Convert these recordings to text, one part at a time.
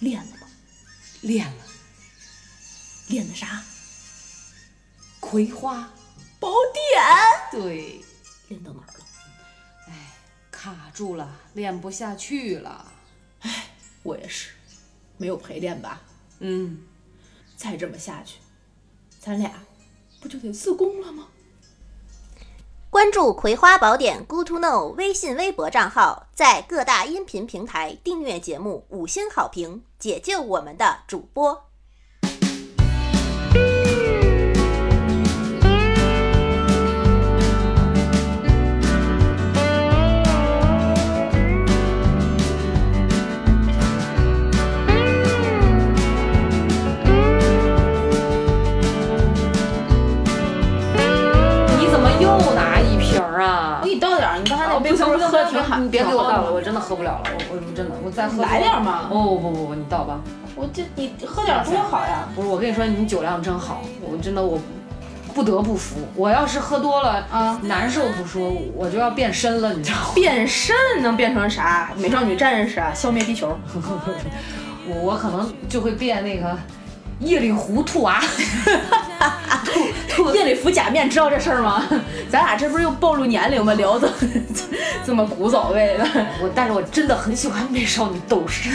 练了吗？练了，练的啥？葵花宝典。对，练到哪儿了？哎，卡住了，练不下去了。哎我也是，没有陪练吧？嗯，再这么下去，咱俩不就得自宫了吗？关注《葵花宝典》Good to Know 微信、微博账号，在各大音频平台订阅节目，五星好评，解救我们的主播。你别给我倒了，我真的喝不了了，我我真的我再喝来点儿嘛哦不不不，你倒吧。我这你喝点儿多好呀！不是我跟你说，你酒量真好，我真的我不得不服。我要是喝多了啊难受不说，我就要变身了，你知道吗？变身能变成啥？美少女战士啊，消灭地球。我我可能就会变那个夜里糊兔啊 夜里服假面，知道这事儿吗？咱俩这不是又暴露年龄吗？聊的 这么古早味的。我但是我真的很喜欢美少女斗士，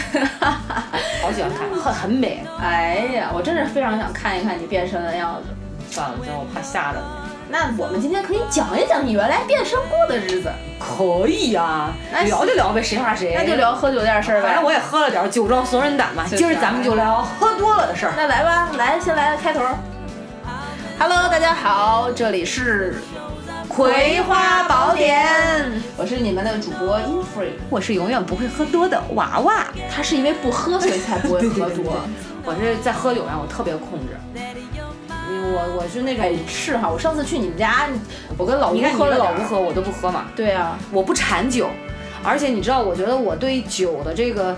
好喜欢看，很很美。哎呀，我真是非常想看一看你变身的样子。算了，算了，我怕吓着你。那我们今天可以讲一讲你原来变身过的日子，可以呀、那聊就聊呗，谁怕谁。那就。聊喝酒点事儿呗。反正我也喝了点，酒壮怂人胆嘛。今儿咱们就聊喝多了的事儿。那来吧，来先来个开头。Hello，大家好，这里是《葵花宝典》，我是你们的主播 Infree。我是永远不会喝多的娃娃。他是因为不喝，所以才不会喝多。我是在喝酒上我特别控制，嗯我我是那种哎，，是哈，我上次去你们家，我跟老吴喝了老吴喝，我都不喝嘛，对啊，我不馋酒，而且你知道，我觉得我对酒的这个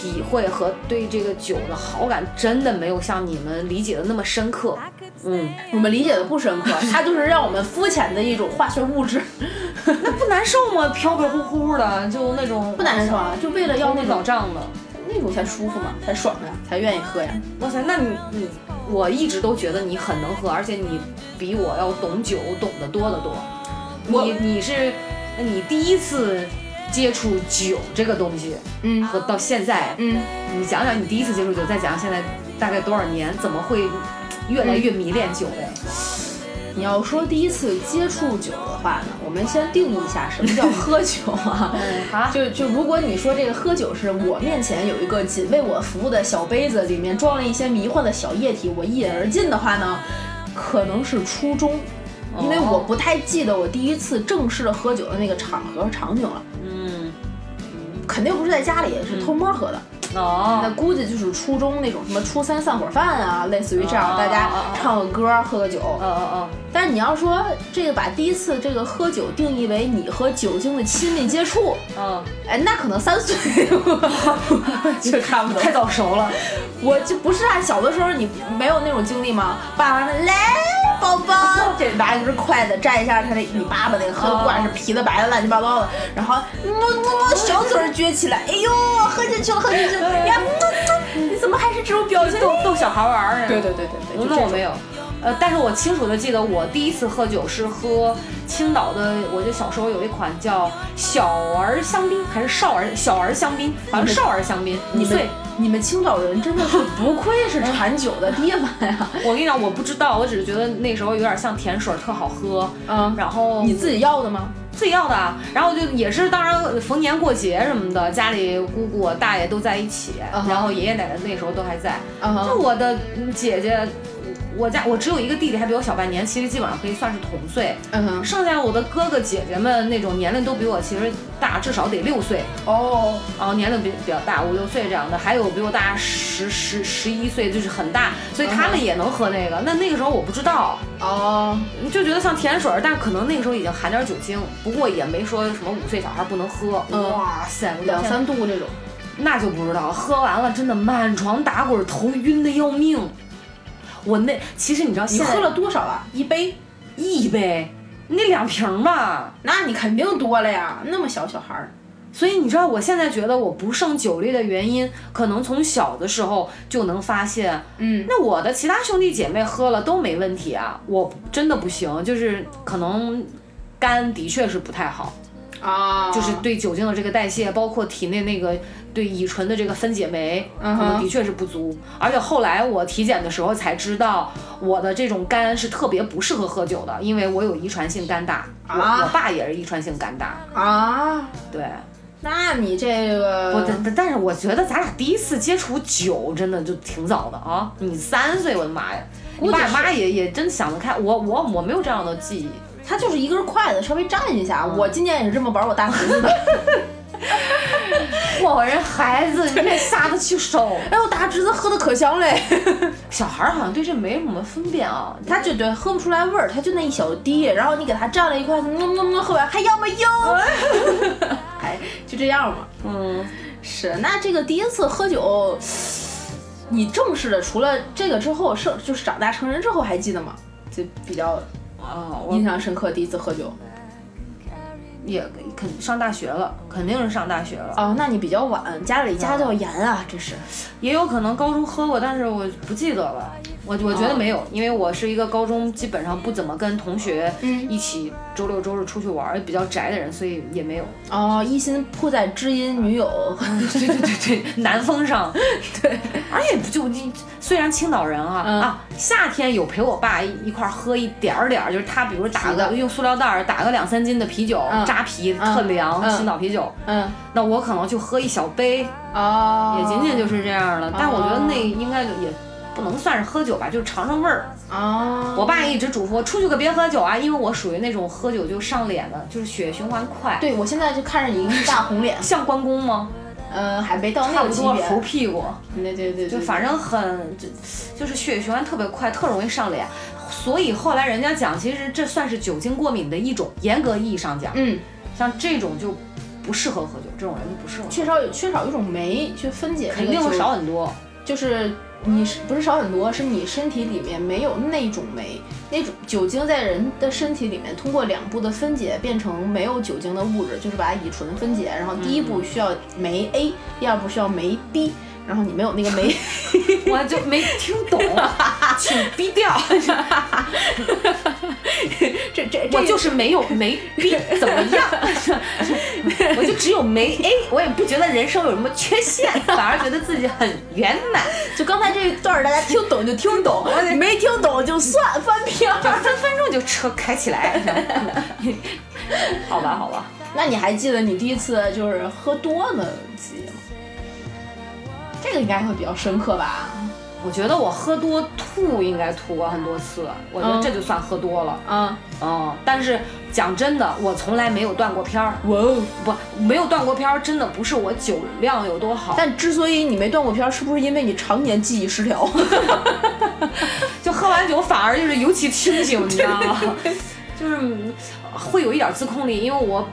体会和对这个酒的好感，真的没有像你们理解的那么深刻。嗯，我们理解的不深刻，它就是让我们肤浅的一种化学物质，那不难受吗？飘飘忽忽的，就那种不难受啊，就为了要那脑种胀的。那种才舒服嘛，才爽呀，才愿意喝呀。哇塞，那你你，我一直都觉得你很能喝，而且你比我要懂酒懂得多得多。我你你是，你第一次接触酒这个东西，嗯。和到现在，嗯，你讲讲你第一次接触酒，再讲讲现在大概多少年，怎么会越来越迷恋酒嘞？你要说第一次接触酒的话呢，我们先定义一下什么叫喝酒啊。嗯啊，就就如果你说这个喝酒是我面前有一个仅为我服务的小杯子，里面装了一些迷幻的小液体，我一饮而尽的话呢，可能是初中，因为我不太记得我第一次正式的喝酒的那个场合和场景了，嗯，肯定不是在家里，是偷摸喝的。哦那哦，估计就是初中那种什么初三散伙饭啊，类似于这样，哦大家唱个歌，喝个酒。哦哦但是你要说这个把第一次这个喝酒定义为你和酒精的亲密接触，嗯，哎，那可能三岁 就差不嗯，多。太早熟了。我就不是啊，小的时候你没有那种经历吗？爸爸们来，宝宝，这拿一根筷子蘸一下他那你爸爸那个喝罐是皮的白的乱七八糟的，然后摸摸摸小嘴儿撅起来，哎呦，喝进去了，喝进去了，呀，你怎么还是这种表情？逗逗小孩玩儿。对对对对对，那我没有。呃，但是我清楚的记得，我第一次喝酒是喝青岛的，我就小时候有一款叫小儿香槟，还是少儿小儿香槟，好像少儿香槟，五你们岁。你们青岛人真的是不愧是产酒的地方呀！我跟你讲，我不知道，我只是觉得那时候有点像甜水，特好喝。嗯，然后你自己要的吗？自己要的啊，然后就也是，当然逢年过节什么的，家里姑姑大爷都在一起，然后爷爷奶奶那时候都还在。啊就我的嗯姐姐，我家我只有一个弟弟，还比我小半年，其实基本上可以算是同岁。嗯哼，剩下我的哥哥姐姐们那种年龄都比我其实大，至少得六岁，哦，然后年龄比比较大，五六岁这样的，还有比我大十十十一岁，就是很大，所以他们也能喝那个。那那个时候我不知道，哦，就觉得像甜水儿，但可能那个时候已经含点酒精，不过也没说什么五岁小孩不能喝。嗯哇塞，两两三度这种，那就不知道，喝完了真的满床打滚，头晕的要命。我那其实你知道，现在你喝了多少啊？一杯？一杯，那两瓶吧。那你肯定多了呀，那么小小孩儿。所以你知道，我现在觉得我不胜酒力的原因，可能从小的时候就能发现，嗯，那我的其他兄弟姐妹喝了都没问题啊，我真的不行，就是可能肝的确是不太好，啊，就是对酒精的这个代谢，包括体内那个对乙醇的这个分解酶，可能的确是不足。而且后来我体检的时候才知道，我的这种肝是特别不适合喝酒的，因为我有遗传性肝大，我啊我爸也是遗传性肝大，啊，对。那你这个我但但但是我觉得咱俩第一次接触酒真的就挺早的啊！你三岁，我的妈呀！你爸妈也也真想得开，我我我没有这样的记忆。他就是一根筷子稍微蘸一下。我今年也是这么玩我大侄子的。我人孩子，你这下得去手。哎，我大侄子喝的可香嘞，小孩儿好像对这没什么分辨啊。他就对喝不出来味儿，他就那一小滴，然后你给他蘸了一筷子，嗯嗯嗯，喝完还要吗？要。哎，就这样嘛。嗯，是，那这个第一次喝酒，你正式的除了这个之后，是就是长大成人之后还记得吗？就比较啊，印象深刻第一次喝酒。也肯上大学了，肯定是上大学了。哦，那你比较晚，家里家教严啊，这是。也有可能高中喝过，但是我不记得了。我我觉得没有，因为我是一个高中基本上不怎么跟同学嗯一起周六周日出去玩儿，比较宅的人，所以也没有。哦，一心扑在知音女友。对对对对，南风上，对，而且不就你虽然青岛人啊、嗯啊，夏天有陪我爸一一块儿喝一点儿点儿，就是他比如打个用塑料袋儿打个两三斤的啤酒，嗯扎啤嗯特凉，嗯青岛啤酒，嗯。那我可能就喝一小杯，哦。也仅仅就是这样了。但我觉得那应该就也不能算是喝酒吧，就是尝尝味儿。哦。我爸一直嘱咐我出去可别喝酒啊，因为我属于那种喝酒就上脸的，就是血液循环快。，对，我现在就看着你一大红脸，像关公吗？嗯，还没到差那个级别。猴屁股。对对对，就对反正很，就就是血液循环特别快，特容易上脸。所以后来人家讲，其实这算是酒精过敏的一种，严格意义上讲，嗯，像这种就不适合喝酒，这种人就不适合，缺少有缺少一种酶去分解肯定会少很多。就是你是不是少很多？是你身体里面没有那种酶，那种酒精在人的身体里面通过两步的分解变成没有酒精的物质，就是把乙醇分解。然后第一步需要酶 A，第二步需要酶 B，然后你没有那个 眉，我就没听懂，请逼掉。这这我这就是没有没逼，怎么样？我就只有没 A，我也不觉得人生有什么缺陷，反而觉得自己很圆满。就刚才这一段大家听懂就听懂，没听懂就算翻篇儿。分分钟就车开起来。好吧，好吧。那你还记得你第一次就是喝多的记忆吗？这个应该会比较深刻吧？我觉得我喝多吐应该吐过很多次，我觉得嗯这就算喝多了。嗯，嗯，但是讲真的，我从来没有断过片儿，哇哦！不，没有断过片儿，真的不是我酒量有多好，但之所以你没断过片儿，是不是因为你常年记忆失调？就喝完酒反而就是尤其清醒，你知道吗？就是嗯会有一点自控力，因为我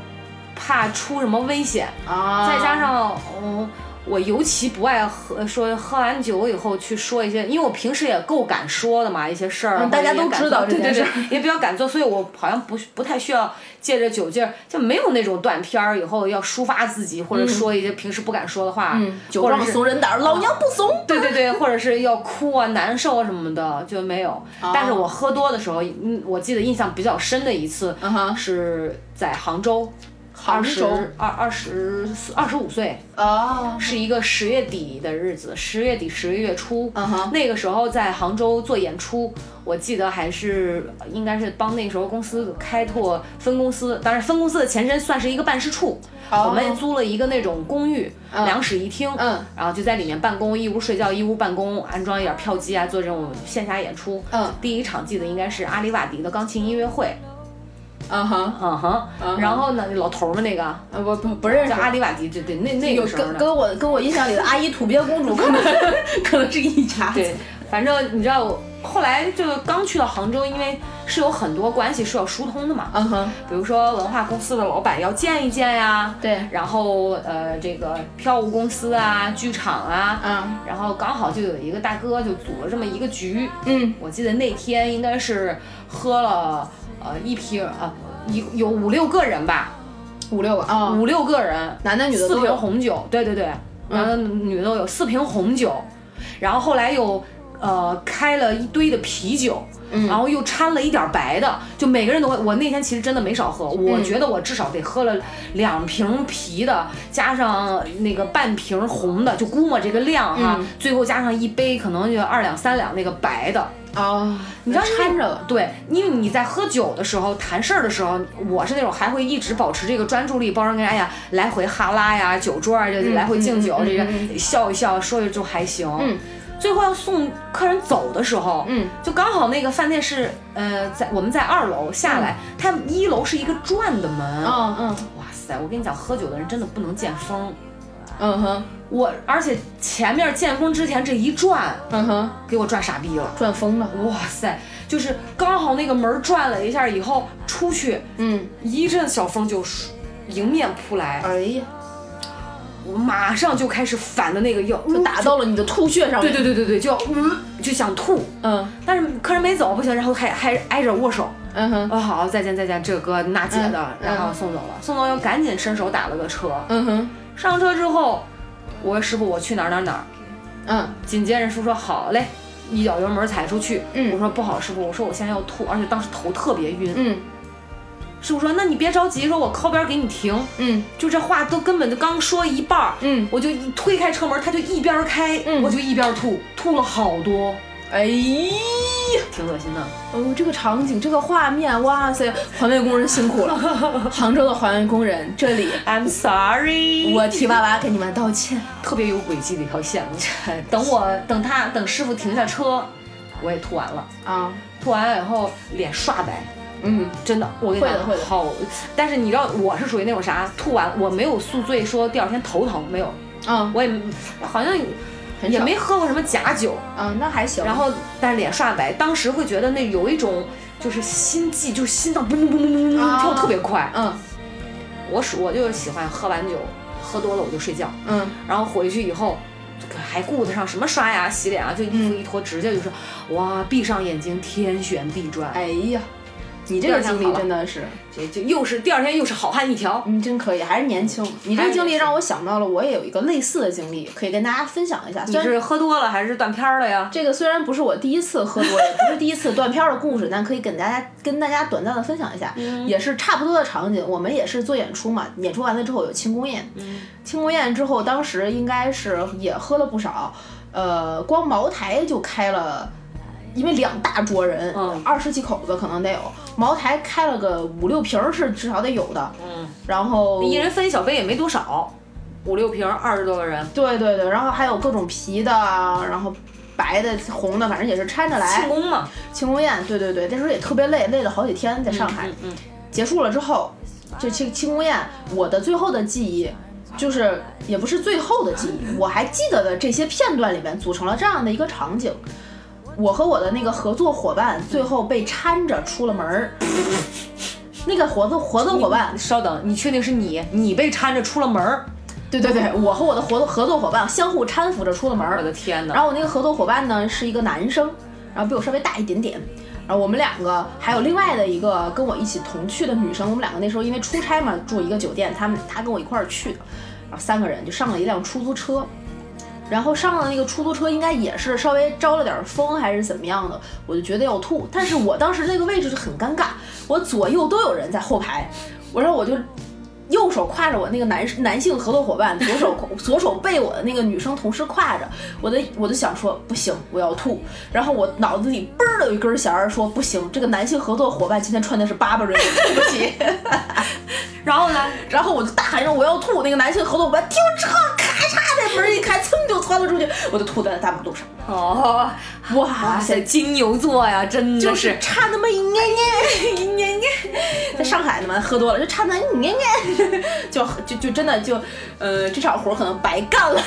怕出什么危险，啊再加上嗯。我尤其不爱喝，说喝完酒以后去说一些，因为我平时也够敢说的嘛，一些事儿，嗯大家都知道对对对，也比较敢做，所以我好像不不太需要借着酒劲儿，就没有那种断片儿以后要抒发自己，或者说一些平时不敢说的话，嗯，酒壮怂人胆儿，老娘不怂。对对对，或者是要哭啊、难受啊什么的就没有。但是我喝多的时候，嗯，我记得印象比较深的一次嗯是在杭州，杭州二二十四二十五岁，哦，是一个十月底的日子，十月底十一月初。那个时候在杭州做演出，我记得还是应该是帮那时候公司开拓分公司，当然分公司的前身算是一个办事处。哦我们租了一个那种公寓，嗯两室一厅，嗯然后就在里面办公，一屋睡觉，一屋办公，安装一点票机啊，做这种线下演出。嗯第一场记得应该是阿里瓦迪的钢琴音乐会，嗯哼，嗯哼，嗯然后呢，老头儿们那个呃不不不认识叫。阿里瓦迪，对对，那那有个时候。跟跟我跟我印象里的阿依土鳖公主可能 可能是一家。对，反正你知道，后来就刚去到杭州，因为是有很多关系是要疏通的嘛，嗯哼，比如说文化公司的老板要见一见呀，对，然后呃这个票务公司啊、剧场啊，嗯然后刚好就有一个大哥就组了这么一个局，嗯我记得那天应该是喝了呃一瓶呃一有五六个人吧，五六个啊，五六个人，男的女的四瓶都有。红酒，对对对，男的女的都有四瓶红酒，然后后来又呃开了一堆的啤酒。然后又掺了一点白的，就每个人都会。我那天其实真的没少喝，我觉得我至少得喝了两瓶啤的，加上那个半瓶红的，就估摸这个量哈。最后加上一杯可能就二两三两那个白的啊，你知道掺着了。对，因为你在喝酒的时候谈事儿的时候，我是那种还会一直保持这个专注力，包括跟哎呀来回哈拉呀，酒桌啊，这来回敬酒，这个笑一笑，说一就还行。嗯。最后要送客人走的时候，嗯，就刚好那个饭店是，呃，在我们在二楼下来，它一楼是一个转的门，嗯嗯，哇塞，我跟你讲，喝酒的人真的不能见风，嗯哼，我而且前面见风之前这一转，嗯哼，给我转傻逼了，转疯了，哇塞，就是刚好那个门转了一下以后出去，嗯，一阵小风就迎面扑来，哎呀。我马上就开始反的那个药，就打到了你的吐血上面。对对对对对，就要嗯就想吐，嗯，但是客人没走不行，然后还还挨着握手，嗯哼，哦好再见再见，这个哥那姐的，然后送走了，送走又赶紧伸手打了个车，嗯哼，上车之后，我说师傅我去哪儿哪儿哪儿，嗯，紧接着师傅说好嘞，一脚油门踩出去，嗯，我说不好师傅，我说我现在要吐，而且当时头特别晕，嗯。师傅说：“那你别着急，说我靠边给你停。”嗯，就这话都根本就刚说一半嗯，我就一推开车门，他就一边开，嗯，我就一边吐，吐了好多，哎呀，挺恶心的。哦，这个场景，这个画面，哇塞，环卫工人辛苦了，杭州的环卫工人，这里，I'm sorry，我替爸爸给你们道歉。特别有轨迹的一条线路。等我等他等师傅停下车，我也吐完了啊，吐完了以后脸刷白。嗯，真的，我跟你讲，会的好。但是你知道，我是属于那种啥，吐完我没有宿醉，说第二天头疼没有。嗯，我也好像也没喝过什么假酒。嗯，那还行。然后，但是脸刷白，当时会觉得那有一种就是心悸，就是心脏嘣嘣嘣嘣嘣跳特别快。嗯，我属我就喜欢喝完酒，喝多了我就睡觉。嗯，然后回去以后。还顾得上什么刷牙洗脸啊？就衣服一脱，直接就是哇，闭上眼睛，天旋地转。哎呀！你这个经历真的是，就就又是第二天又是好汉一条，你真可以，还是年轻。你这个经历让我想到了，我也有一个类似的经历，可以跟大家分享一下。你是喝多了还是断片了呀？这个虽然不是我第一次喝多，也不是第一次断片的故事，但可以跟大家跟大家短暂的分享一下，也是差不多的场景。我们也是做演出嘛，演出完了之后有庆功宴，庆功宴之后，当时应该是也喝了不少，呃，光茅台就开了。因为两大桌人，二十几口子可能得有，茅台开了个五六瓶是至少得有的，嗯，然后一人分一小杯也没多少，五六瓶二十多个人，对对对，然后还有各种啤的，然后白的、红的，反正也是掺着来。庆功嘛，庆功宴，对对对，那时候也特别累，累了好几天在上海。嗯，结束了之后，就庆庆功宴，我的最后的记忆，就是也不是最后的记忆，我还记得的这些片段里面组成了这样的一个场景。我和我的那个合作伙伴最后被搀着出了门儿。那个合作合作伙伴，稍等，你确定是你？你被搀着出了门儿？对对对，我和我的合作合作伙伴相互搀扶着出了门儿。我的天哪！然后我那个合作伙伴呢是一个男生，然后比我稍微大一点点。然后我们两个还有另外的一个跟我一起同去的女生，我们两个那时候因为出差嘛住一个酒店，他们他跟我一块儿去的，然后三个人就上了一辆出租车。然后上了那个出租车，应该也是稍微招了点风还是怎么样的，我就觉得要吐。但是我当时那个位置就很尴尬，我左右都有人在后排，我说我就右手挎着我那个男男性合作伙伴，左手左手被我的那个女生同事挎着，我的我就想说不行，我要吐。然后我脑子里嘣儿的有一根弦儿说不行，这个男性合作伙伴今天穿的是 Burberry，对不起。然后呢？然后我就大喊着我要吐，那个男性合作伙伴停车，门一开，噌就窜了出去，我就吐在了大马路上。哦，哇塞，金牛座呀，真的就是差那么一捏捏，一点点，在上海呢嘛，喝多了就差那一捏捏，就就就真的就，呃，这场活可能白干了。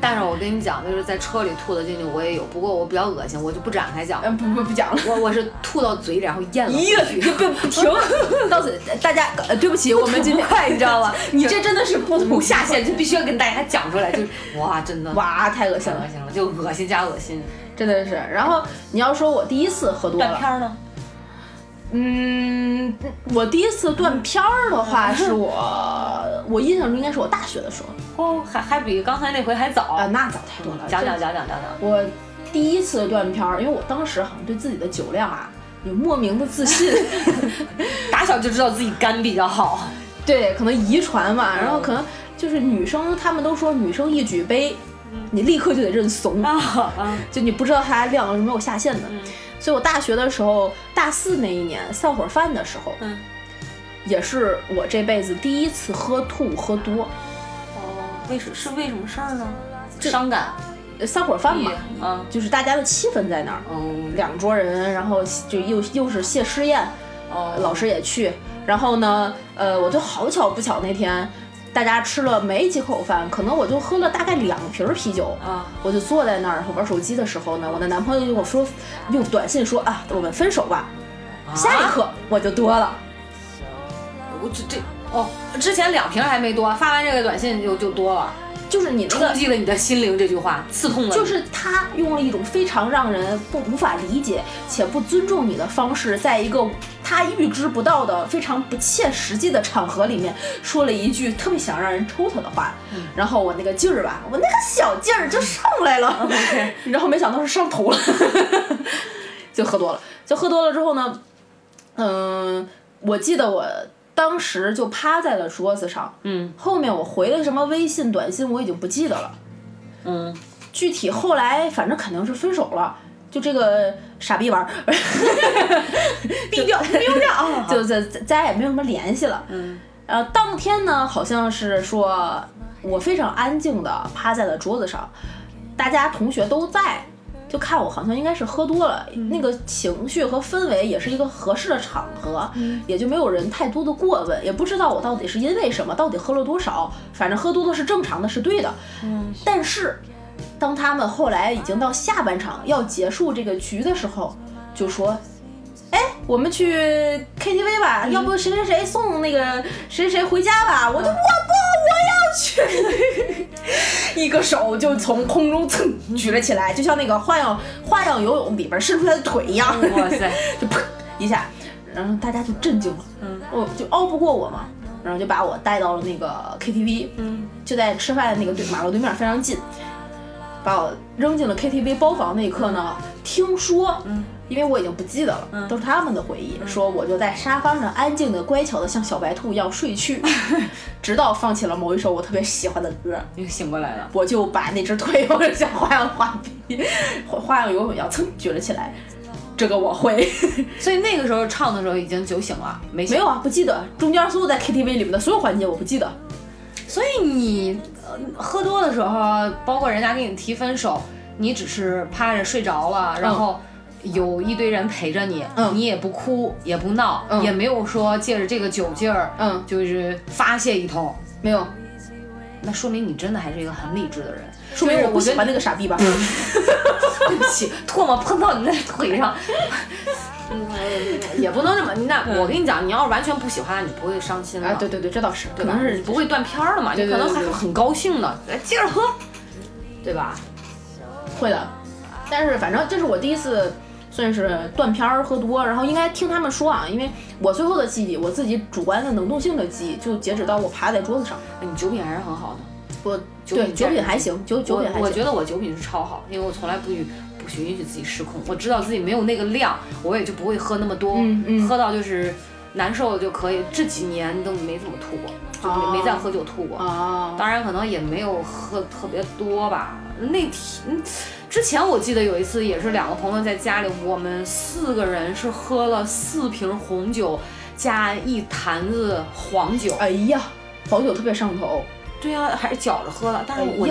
但是我跟你讲，就是在车里吐的进去我也有，不过我比较恶心，我就不展开讲。嗯，不不不讲了，我我是吐到嘴里，然后咽了。咦，就不不停，到嘴，大家呃，对不起，我们今天 快，你知道吗？你这真的是不吐下限，就必须要跟大家讲出来，就哇，真的哇，太恶心了，恶心了，就恶心加恶心，真的是。然后你要说我第一次喝多了，断片呢？嗯，我第一次断片儿的话，是我我印象中应该是我大学的时候。哦，还还比刚才那回还早啊，那早太多了。讲讲讲讲讲讲。我第一次断片儿，因为我当时好像对自己的酒量啊有莫名的自信，打小就知道自己肝比较好。对，可能遗传吧，然后可能就是女生，他们都说女生一举杯，你立刻就得认怂。啊，就你不知道它量是没有下限的。所以我大学的时候，大四那一年散伙饭的时候，嗯，也是我这辈子第一次喝吐喝多。哦，为什是为什么事儿呢？伤感，散伙饭嘛，嗯，就是大家的气氛在那儿，嗯，两桌人，然后就又又是谢师宴，哦，老师也去。然后呢，呃，我就好巧不巧那天，大家吃了没几口饭，可能我就喝了大概两瓶啤酒啊，我就坐在那儿玩手机的时候呢，我的男朋友就跟我说，用短信说啊，我们分手吧。下一刻我就多了，我这这哦，之前两瓶还没多，发完这个短信就就多了。就是你冲击了你的心灵，这句话刺痛了。就是他用了一种非常让人不无法理解且不尊重你的方式，在一个他预知不到的非常不切实际的场合里面，说了一句特别想让人抽他的话。然后我那个劲儿吧，我那个小劲儿就上来了。然后没想到是上头了，就喝多了。就喝多了之后呢，嗯，我记得我。当时就趴在了桌子上，嗯，后面我回了什么微信、短信，我已经不记得了，嗯，具体后来反正肯定是分手了，就这个傻逼玩儿，毙掉，丢掉啊，就再再也没有什么联系了，嗯，呃，当天呢，好像是说我非常安静的趴在了桌子上，大家同学都在。就看我好像应该是喝多了，那个情绪和氛围也是一个合适的场合，也就没有人太多的过问，也不知道我到底是因为什么，到底喝了多少，反正喝多了是正常的，是对的。嗯，但是当他们后来已经到下半场要结束这个局的时候，就说：“哎，我们去 KTV 吧，要不谁谁谁送那个谁谁回家吧？”我就我不，我要去。一个手就从空中蹭举了起来，就像那个花样花样游泳里边伸出来的腿一样。哇塞！就砰一下，然后大家就震惊了。嗯，我就熬不过我嘛，然后就把我带到了那个 KTV。嗯，就在吃饭的那个对马路对面非常近，把我扔进了 KTV 包房那一刻呢，听说，嗯。因为我已经不记得了，都是他们的回忆。说我就在沙发上安静的、乖巧的，像小白兔一样睡去，直到放起了某一首我特别喜欢的歌，又醒过来了。我就把那只腿，或者像花样滑冰、花样游泳一样，噌举了起来。这个我会。所以那个时候唱的时候已经酒醒了，没没有啊？不记得中间所有在 KTV 里面的所有环节我不记得。所以你喝多的时候，包括人家给你提分手，你只是趴着睡着了，然后。有一堆人陪着你，嗯，你也不哭也不闹，嗯，也没有说借着这个酒劲儿，嗯，就是发泄一通，没有，那说明你真的还是一个很理智的人，说明我不喜欢那个傻逼吧？对不起，唾沫喷到你那腿上，嗯，也不能这么，那我跟你讲，你要是完全不喜欢，你不会伤心的，啊，对对对，这倒是，可能是不会断片儿的嘛，你可能还是很高兴的，来接着喝，对吧？会的，但是反正这是我第一次。算是断片儿喝多，然后应该听他们说啊，因为我最后的记忆，我自己主观的能动性的记忆，就截止到我趴在桌子上。你酒品还是很好的，我对酒品还行，酒酒品还行。我觉得我酒品是超好，因为我从来不允允许自己失控，我知道自己没有那个量，我也就不会喝那么多，嗯嗯，喝到就是难受就可以。这几年都没怎么吐过，就没没再喝酒吐过。啊，当然可能也没有喝特别多吧。那天。之前我记得有一次也是两个朋友在家里，我们四个人是喝了四瓶红酒加一坛子黄酒。哎呀，黄酒特别上头。对呀，还是搅着喝了，但是我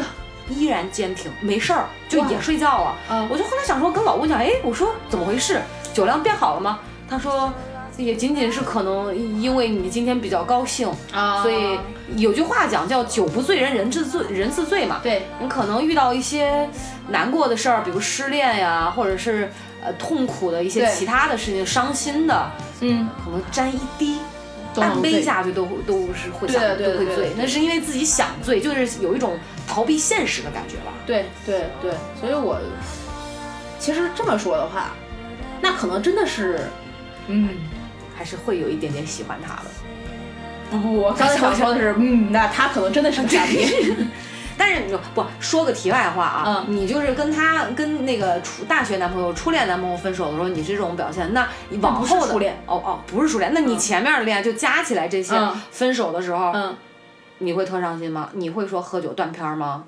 依然坚挺，没事儿，就也睡觉了。我就后来想说跟老公讲，哎，我说怎么回事？酒量变好了吗？他说。也仅仅是可能因为你今天比较高兴啊，所以有句话讲叫酒不醉人人自醉人自醉嘛。对你可能遇到一些难过的事儿，比如失恋呀，或者是呃痛苦的一些其他的事情，伤心的，嗯，可能沾一滴半杯下去都都是会想都会醉。那是因为自己想醉，就是有一种逃避现实的感觉吧。对对对，所以我其实这么说的话，那可能真的是，嗯。还是会有一点点喜欢他的。不不，我刚才想说的是，嗯，那他可能真的是个傻逼。但是你不说个题外话啊，嗯你就是跟他跟那个初大学男朋友、初恋男朋友分手的时候，你是这种表现，那你往后的初恋哦哦，不是初恋，那你前面的恋爱就加起来这些，嗯分手的时候，嗯，你会特伤心吗？你会说喝酒断片儿吗？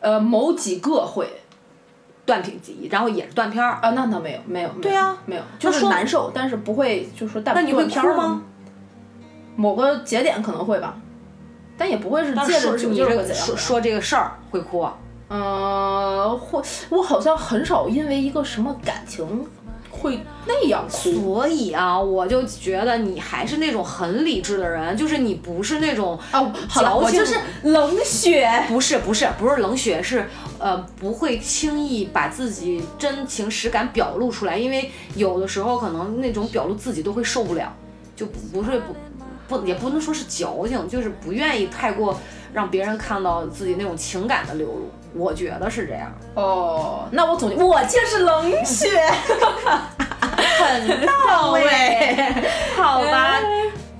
呃，某几个会断片，然后也是断片儿。啊，那倒没有，没有，对啊没有，就是说难受，但是不会就是说断那你会断片吗？某个节点可能会吧，但也不会是但借着酒是说你这劲儿说。说这个事儿会哭啊？嗯，会，我好像很少因为一个什么感情会那样哭。所以啊，我就觉得你还是那种很理智的人，就是你不是那种哦，好就是冷血。不是不是不是冷血，是呃不会轻易把自己真情实感表露出来，因为有的时候可能那种表露自己都会受不了，就不不是不不也不能说是矫情，就是不愿意太过让别人看到自己那种情感的流露，我觉得是这样。哦，那我总结，我就是冷血，很到位，好吧，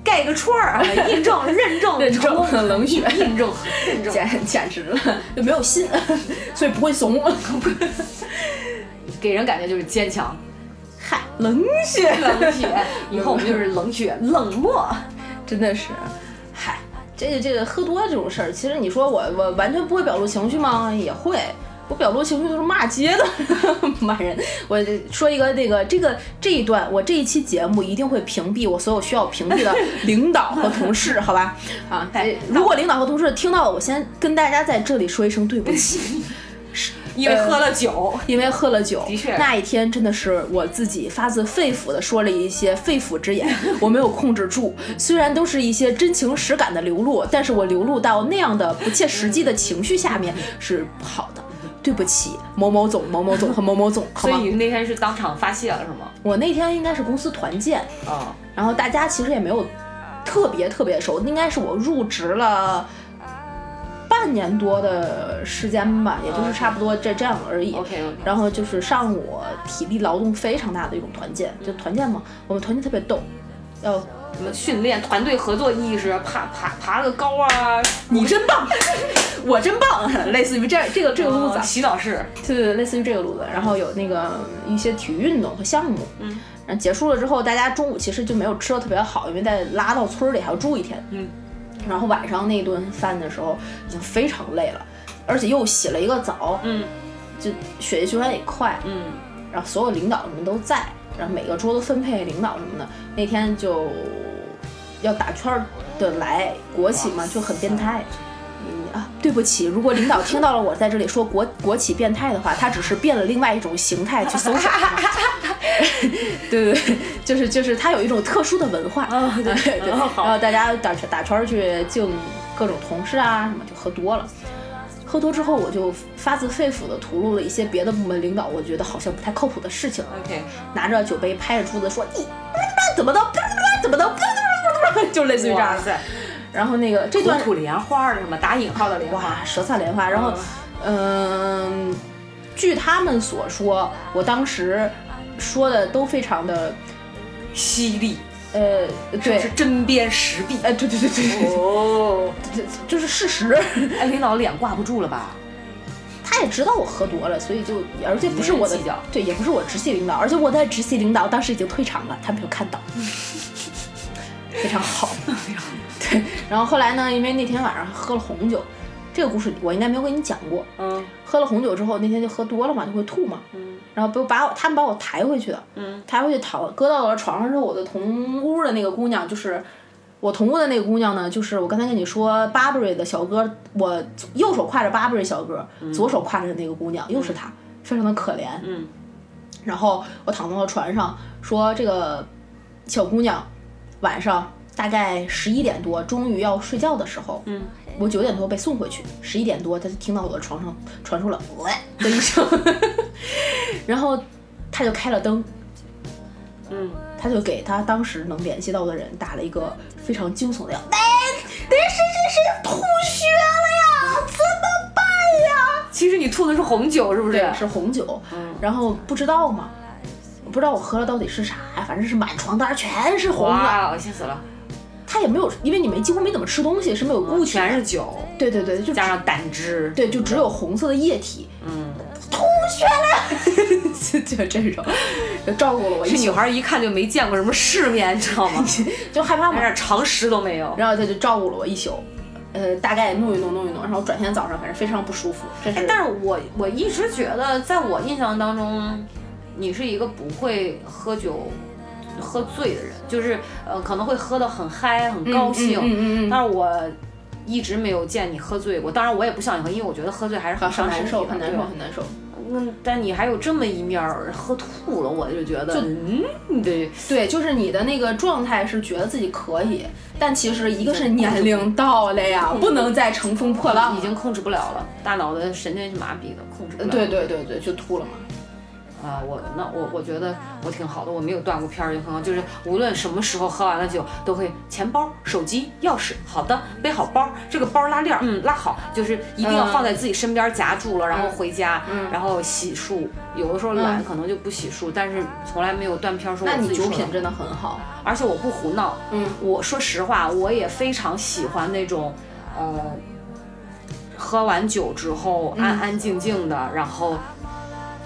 盖个戳儿啊，印证认证认证冷血，印证认证，简简直了，就没有心，所以不会怂。给人感觉就是坚强。嗨，冷血，冷血，以后我们就是冷血冷漠。真的是，嗨，这个这个喝多这种事儿，其实你说我我完全不会表露情绪吗？也会。我表露情绪都是骂街的，骂人。我说一个那个这个这一段，我这一期节目一定会屏蔽我所有需要屏蔽的 领导和同事，好吧？啊，如果领导和同事听到了，我先跟大家在这里说一声对不起。因为喝了酒，因为喝了酒，的确那一天真的是我自己发自肺腑的说了一些肺腑之言，我没有控制住。虽然都是一些真情实感的流露，但是我流露到那样的不切实际的情绪下面是不好的。对不起，某某总、某某总和某某总，好吗？所以你那天是当场发泄了是吗？我那天应该是公司团建，啊，然后大家其实也没有特别特别熟，应该是我入职了。半年多的时间吧，也就是差不多这这样而已。OK OK，然后就是上午体力劳动非常大的一种团建，就团建嘛，我们团建特别逗，要什么训练团队合作意识，爬爬爬个高啊，你真棒，我真棒，类似于这这个这个路子呃，洗澡式，对对对，类似于这个路子。然后有那个一些体育运动和项目，嗯，然后结束了之后，大家中午其实就没有吃的特别好，因为在拉到村儿里还要住一天，嗯，然后晚上那顿饭的时候已经非常累了，而且又洗了一个澡，嗯就血液循环也快，嗯，然后所有领导什么都在，然后每个桌子分配领导什么的，那天就要打圈儿的来国企嘛，就很变态。嗯啊，对不起，如果领导听到了我在这里说国 国企变态的话，他只是变了另外一种形态去搜索。对对对，就是就是他有一种特殊的文化。啊对对对，哦然后大家打圈打圈儿去敬各种同事啊什么，就喝多了。喝多之后，我就发自肺腑的吐露了一些别的部门领导我觉得好像不太靠谱的事情，OK，拿着酒杯拍着桌子说你怎么的怎么的，就类似于这样的。然后那个这段土土莲花是吗？打引号的莲花，哇舌灿莲花，然后嗯、据他们所说，我当时说的都非常的犀利，呃对是针砭时弊。呃对对对对，哦，这就是事实。哎，领导脸挂不住了吧？他也知道我喝多了，所以就而且不是我的对，也不是我直系领导，而且我的直系领导当时已经退场了，他没有看到，非常好。对，然后后来呢，因为那天晚上喝了红酒，这个故事我应该没有跟你讲过。嗯喝了红酒之后，那天就喝多了嘛，就会吐嘛，嗯然后不把我他们把我抬回去的，嗯抬回去躺搁到了床上之后，我的同屋的那个姑娘就是。我同屋的那个姑娘呢，就是我刚才跟你说 Burberry 的小哥，我右手挎着 Burberry 小哥，左手挎着那个姑娘，又是她，非常的可怜。嗯然后我躺到了船上，说这个小姑娘晚上大概十一点多，终于要睡觉的时候，嗯，我九点多被送回去，十一点多他就听到我的床上传出了喂的一声，然后他就开了灯，嗯，他就给他当时能联系到的人打了一个非常惊悚的哎，那谁谁谁吐血了呀，怎么办呀？其实你吐的是红酒，是不是？是红酒，嗯然后不知道嘛，不知道我喝了到底是啥呀反正是满床单全是红的。哇，恶心死了！它也没有，因为你们几乎没怎么吃东西，是没有固体，全是酒，对对对，就加上胆汁，对，就只有红色的液体。嗯，吐血了，就就这种，就照顾了我一。这女孩一看就没见过什么世面，你知道吗？就害怕嘛，连点常识都没有。然后他就照顾了我一宿，呃，大概弄一弄弄一弄，然后转天早上反正非常不舒服。这是，哎但是我我一直觉得，在我印象当中，你是一个不会喝酒、喝醉的人，就是呃可能会喝得很嗨、很高兴，嗯嗯嗯嗯但是我一直没有见你喝醉过。当然，我也不想你喝，因为我觉得喝醉还是很伤身体的很难受，很难受，对很难受。嗯，但你还有这么一面儿，喝吐了，我就觉得，就嗯，对，对，就是你的那个状态是觉得自己可以，但其实一个是年龄到了呀，不能再乘风破浪，已经控制不了了，大脑的神经麻痹的控制不了。对对对对，就吐了嘛。啊，我那我我觉得我挺好的，我没有断过片儿，也很好。就是无论什么时候喝完了酒，都会钱包、手机、钥匙，好的，背好包，这个包拉链儿，嗯，拉好，就是一定要放在自己身边夹住了，然后回家，嗯然后洗漱。有的时候懒，可能就不洗漱，但是从来没有断片儿说我那你酒品真的很好，而且我不胡闹。嗯，我说实话，我也非常喜欢那种，呃，喝完酒之后安安静静的，然后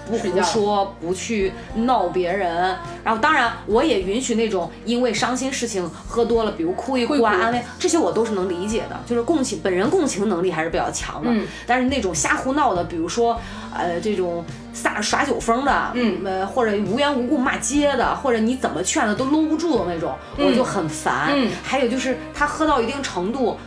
不胡说，不去闹别人。然后当然，我也允许那种因为伤心事情喝多了，比如哭一哭啊、安慰这些，我都是能理解的。就是共情，本人共情能力还是比较强的。嗯但是那种瞎胡闹的，比如说，呃，这种撒耍酒疯的，嗯呃，或者无缘无故骂街的，或者你怎么劝的都搂不住的那种，我就很烦。嗯还有就是他喝到一定程度。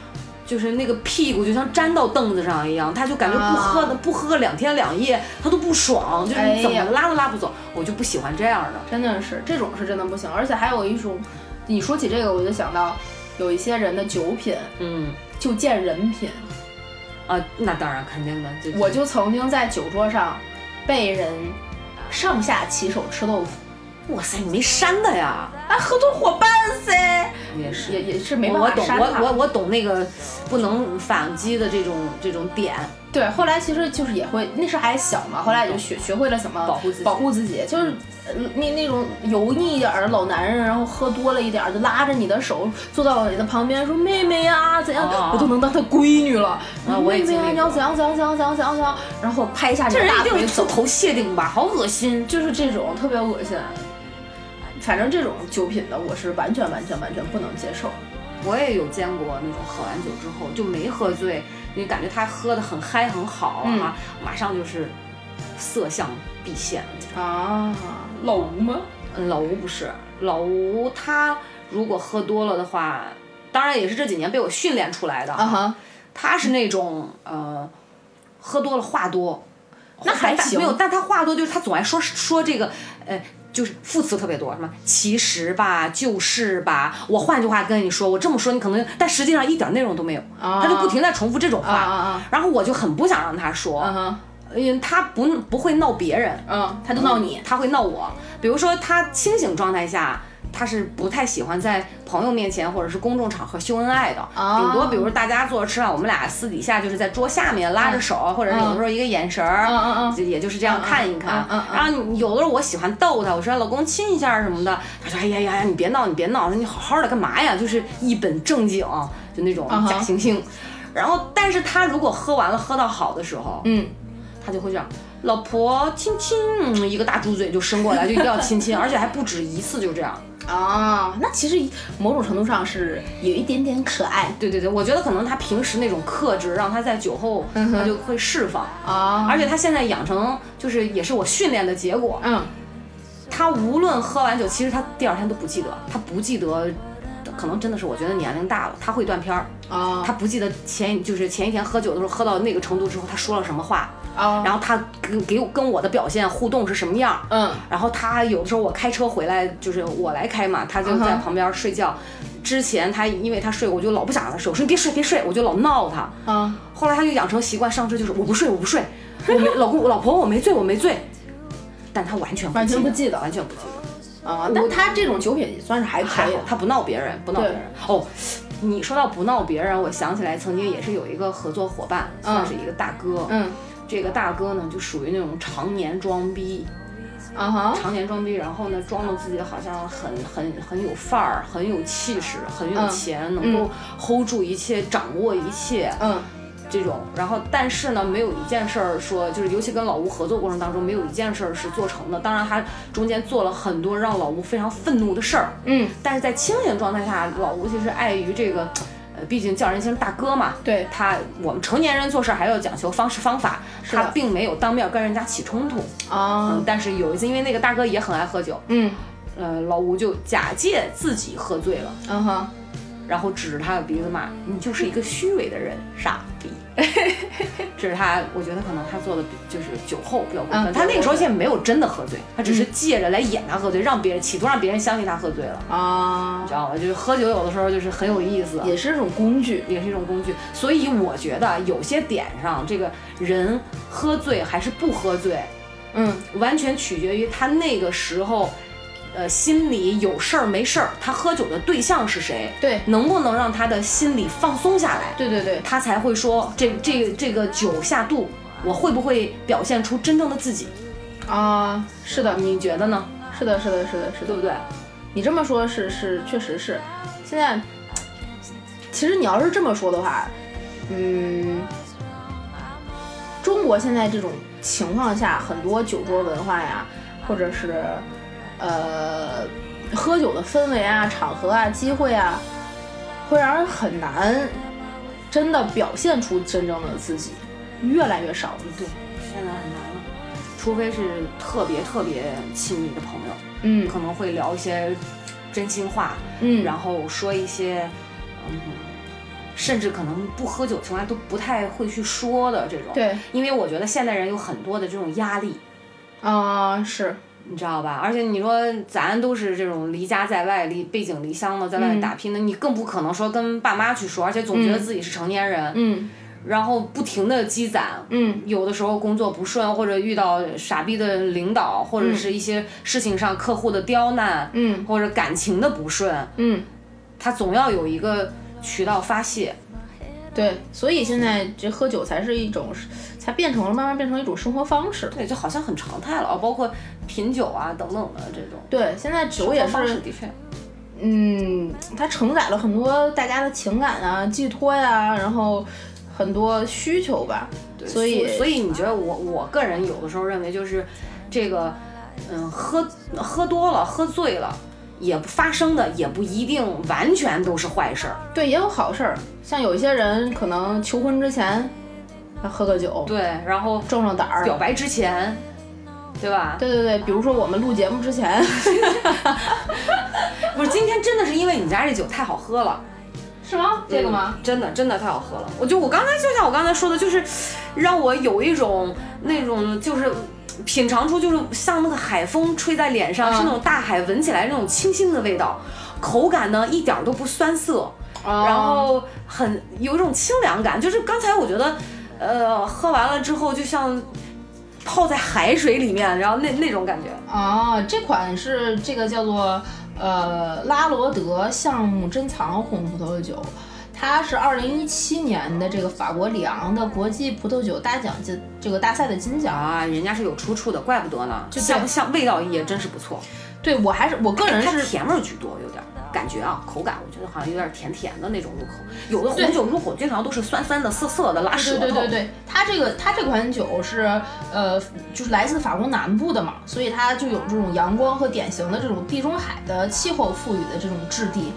就是那个屁股就像粘到凳子上一样，他就感觉不喝的、啊不喝个两天两夜，他都不爽，就是你怎么拉都拉不走，我就不喜欢这样的。真的是这种是真的不行。而且还有一种，你说起这个，我就想到有一些人的酒品嗯就见人品。啊，那当然肯定的，就我就曾经在酒桌上被人上下其手吃豆腐，哇塞，你没删的呀？啊，合作伙伴噻，也是，也也是没办我懂，法删他。我我我懂那个不能反击的这种这种点。对，后来其实就是也会，那时候还小嘛，后来也就学学会了怎么保护自己保护自己，就是呃那那种油腻一点儿的老男人，然后喝多了一点儿，就拉着你的手坐到你的旁边说妹妹呀、怎样，哦我都能当他闺女了。啊我也妹妹呀、经历过你要怎样怎样怎样怎样怎样怎样，然后拍一下你的这人一定大腿走，头谢顶吧，好恶心。就是这种特别恶心。反正这种酒品的，我是完全完全完全不能接受。我也有见过那种喝完酒之后就没喝醉，你感觉他喝的很嗨很好嗯啊，马上就是色相毕现那种。啊，老吴吗？嗯老吴不是，老吴他如果喝多了的话，当然也是这几年被我训练出来的。啊哈，他是那种呃，喝多了话多，那还行没有，但他话多就是他总爱说说这个呃。就是副词特别多，什么其实吧，就是吧，我换句话跟你说，我这么说你可能，但实际上一点内容都没有，啊他就不停在重复这种话，然后我就很不想让他说，因为他不不会闹别人，嗯，他就闹你。他会闹我。比如说他清醒状态下，他是不太喜欢在朋友面前或者是公众场合秀恩爱的，哦。顶多比如大家坐着吃饭，我们俩私底下就是在桌下面拉着手，或者是有的时候一个眼神儿，也就是这样看一看。然后有的时候我喜欢逗他，我说老公亲一下什么的，他说哎呀呀呀，你别闹，你别闹，你好好的干嘛呀？就是一本正经，就那种假惺惺。然后，但是他如果喝完了，喝到好的时候，嗯，他就会这样，老婆亲亲，嗯一个大猪嘴就伸过来，就一定要亲亲，而且还不止一次，就这样。啊，那其实某种程度上是有一点点可爱对对对，我觉得可能他平时那种克制，让他在酒后他就会释放，啊而且他现在养成就是也是我训练的结果，嗯他无论喝完酒，其实他第二天都不记得，他不记得。可能真的是我觉得年龄大了，他会断片儿，啊他不记得前就是前一天喝酒的时候喝到那个程度之后他说了什么话，啊，然后他跟给我跟我的表现互动是什么样，嗯。然后他有的时候我开车回来，就是我来开嘛，他就在旁边睡觉。之前他因为他睡，我就老不想让他睡，我说你别睡别睡，我就老闹他。啊后来他就养成习惯，上车就是我不睡我不睡，我没老公老婆我没醉我没醉，但他完全完全不记记得。完全不记得。啊，但他这种酒品也算是还可以他不闹别人，不闹别人。哦，你说到不闹别人，我想起来曾经也是有一个合作伙伴，算是一个大哥。嗯这个大哥呢，就属于那种常年装逼，啊哈，常年装逼，然后呢，装的自己好像很很很有范儿，很有气势，很有钱，能够 hold 住一切，掌握一切，嗯，这种。然后，但是呢，没有一件事儿说，就是尤其跟老吴合作过程当中，没有一件事儿是做成的。当然，他中间做了很多让老吴非常愤怒的事儿，嗯，但是在清醒状态下，老吴其实碍于这个。毕竟叫人姓大哥嘛，对他，我们成年人做事还要讲求方式方法，他并没有当面跟人家起冲突啊。但是有一次，因为那个大哥也很爱喝酒，嗯，呃，老吴就假借自己喝醉了，嗯哼。然后指着他的鼻子骂：“你就是一个虚伪的人，傻逼！” 这是他，我觉得可能他做的就是酒后比较过分。他那个时候现在没有真的喝醉，他只是借着来演他喝醉，让别人企图让别人相信他喝醉了啊，你知道吗？就是喝酒有的时候就是很有意思，也是一种工具，也是一种工具。所以我觉得有些点上，这个人喝醉还是不喝醉，嗯，完全取决于他那个时候。呃，心里有事儿没事儿，他喝酒的对象是谁？对，能不能让他的心里放松下来？对对对，他才会说这这这个酒下肚，我会不会表现出真正的自己？啊，是的，你觉得呢？是的，是的，是的，是，对不对？你这么说，是是，确实是。现在，其实你要是这么说的话，嗯，中国现在这种情况下，很多酒桌文化呀，或者是。呃，喝酒的氛围啊、场合啊、机会啊，会让人很难真的表现出真正的自己，越来越少了。对，现在很难了，除非是特别特别亲密的朋友，嗯，可能会聊一些真心话，嗯，然后说一些，嗯，甚至可能不喝酒情况下都不太会去说的这种。对，因为我觉得现代人有很多的这种压力。啊，是。你知道吧？而且你说咱都是这种离家在外、离背井离乡的，在外面打拼的，你更不可能说跟爸妈去说，而且总觉得自己是成年人，嗯，然后不停的积攒，嗯，有的时候工作不顺，或者遇到傻逼的领导，或者是一些事情上客户的刁难，嗯，或者感情的不顺，嗯，他总要有一个渠道发泄。对，所以现在这喝酒才是一种，才变成了慢慢变成一种生活方式。对，就好像很常态了啊，包括品酒啊等等的这种。对，现在酒也是，的确，嗯，它承载了很多大家的情感啊、寄托呀，然后很多需求吧。所以，所以你觉得我我个人有的时候认为就是这个，嗯，喝喝多了，喝醉了。也发生的也不一定完全都是坏事儿，对，也有好事儿。像有一些人可能求婚之前，他喝个酒，对，然后壮壮胆儿。表白之前，对吧？对对对，比如说我们录节目之前 不是今天真的是因为你家这酒太好喝了，是吗？这个吗？真的真的太好喝了。我就我刚才就像我刚才说的，就是让我有一种那种就是。品尝出就是像那个海风吹在脸上，是那种大海闻起来那种清新的味道，口感呢一点都不酸涩，然后很有一种清凉感。就是刚才我觉得，呃，喝完了之后就像泡在海水里面，然后那那种感觉。啊，这款是这个叫做呃拉罗德橡木珍藏红葡萄酒。它是二零一七年的这个法国里昂的国际葡萄酒大奖金这个大赛的金奖啊，人家是有出处的，怪不得呢。就像不像味道也真是不错。对我还是我个人是甜味居多，有点感觉啊，口感我觉得好像有点甜甜的那种入口。有的红酒入口经常都是酸酸的、涩涩的，拉舌头。对对对对，它这个它这款酒是呃就是来自法国南部的嘛，所以它就有这种阳光和典型的这种地中海的气候赋予的这种质地，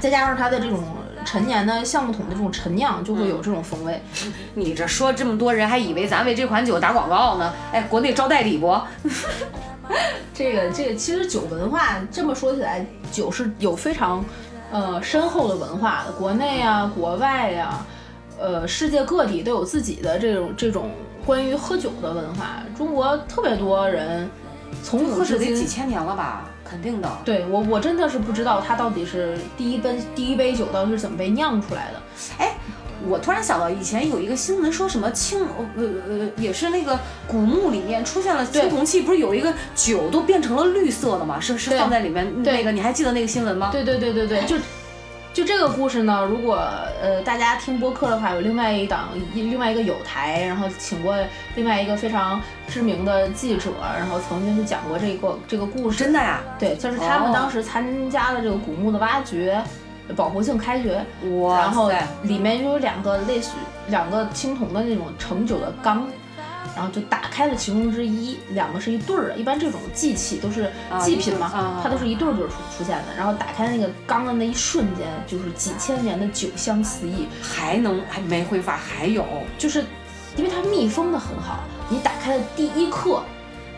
再加上它的这种。陈年的橡木桶的这种陈酿就会有这种风味。你这说这么多人还以为咱为这款酒打广告呢？哎，国内招代理不？这个这个其实酒文化这么说起来，酒是有非常呃深厚的文化的。国内啊，国外呀，呃，世界各地都有自己的这种这种关于喝酒的文化。中国特别多人从古至今几千年了吧。肯定的，对我我真的是不知道它到底是第一杯第一杯酒到底是怎么被酿出来的。哎，我突然想到以前有一个新闻说什么青呃呃也是那个古墓里面出现了青铜器，不是有一个酒都变成了绿色的吗？是是放在里面那个你还记得那个新闻吗？对对对对对，就就这个故事呢，如果呃大家听播客的话，有另外一档另外一个有台，然后请过另外一个非常知名的记者，然后曾经就讲过这个这个故事。真的呀？对，就是他们当时参加了这个古墓的挖掘，保护性开学，然后里面就有两个类似两个青铜的那种盛酒的缸。然后就打开了其中之一，两个是一对儿的。一般这种祭器都是祭品嘛，它都是一对儿对儿出出现的。然后打开那个缸的那一瞬间，就是几千年的酒香四溢，还能还没挥发，还有，就是因为它密封的很好，你打开的第一刻，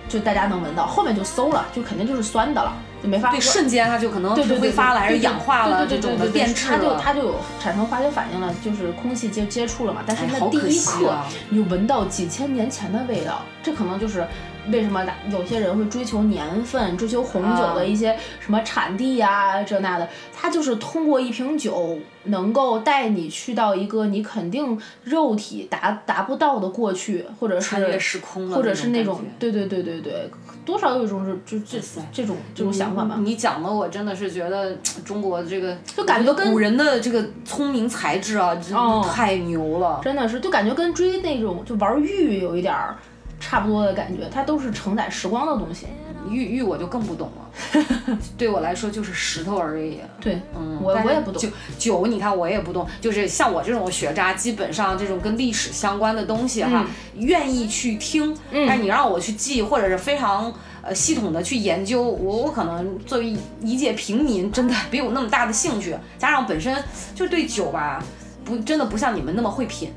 就大家能闻到，后面就馊了，就肯定就是酸的了。就没法对，瞬间它就可能挥发了，还是氧化了这种的变质它就它就有产生化学反应了，就是空气接接触了嘛。但是那第一刻，你就闻到几千年前的味道，这可能就是。为什么有些人会追求年份，追求红酒的一些什么产地呀，这那的？它就是通过一瓶酒，能够带你去到一个你肯定肉体达达不到的过去，或者是穿越时空或者是那种，对对对对对，多少有一种是就这这种这种想法吧。你讲的我真的是觉得中国这个就感觉跟古人的这个聪明才智啊，真的太牛了。真的是，就感觉跟追那种就玩玉有一点儿。差不多的感觉，它都是承载时光的东西。玉玉我就更不懂了，对我来说就是石头而已。对，嗯，我我也不懂。酒酒，你看我也不懂。就是像我这种学渣，基本上这种跟历史相关的东西哈，愿意去听。嗯。但你让我去记，或者是非常呃系统的去研究，我我可能作为一介平民，真的没有那么大的兴趣。加上本身就对酒吧，不真的不像你们那么会品。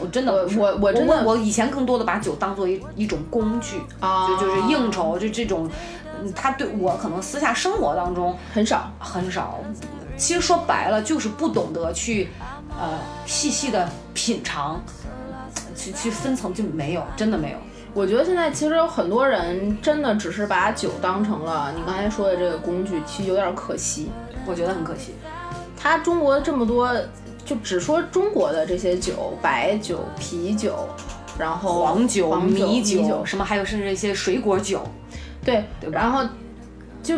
我真的，我我真的，我以前更多的把酒当做一一种工具，就就是应酬，就这种，他对我可能私下生活当中很少很少。其实说白了，就是不懂得去，呃，细细的品尝，去去分层就没有，真的没有。我觉得现在其实有很多人真的只是把酒当成了你刚才说的这个工具，其实有点可惜。我觉得很可惜。他中国这么多。就只说中国的这些酒，白酒、啤酒，然后黄酒、米酒，什么还有甚至一些水果酒，对，然后就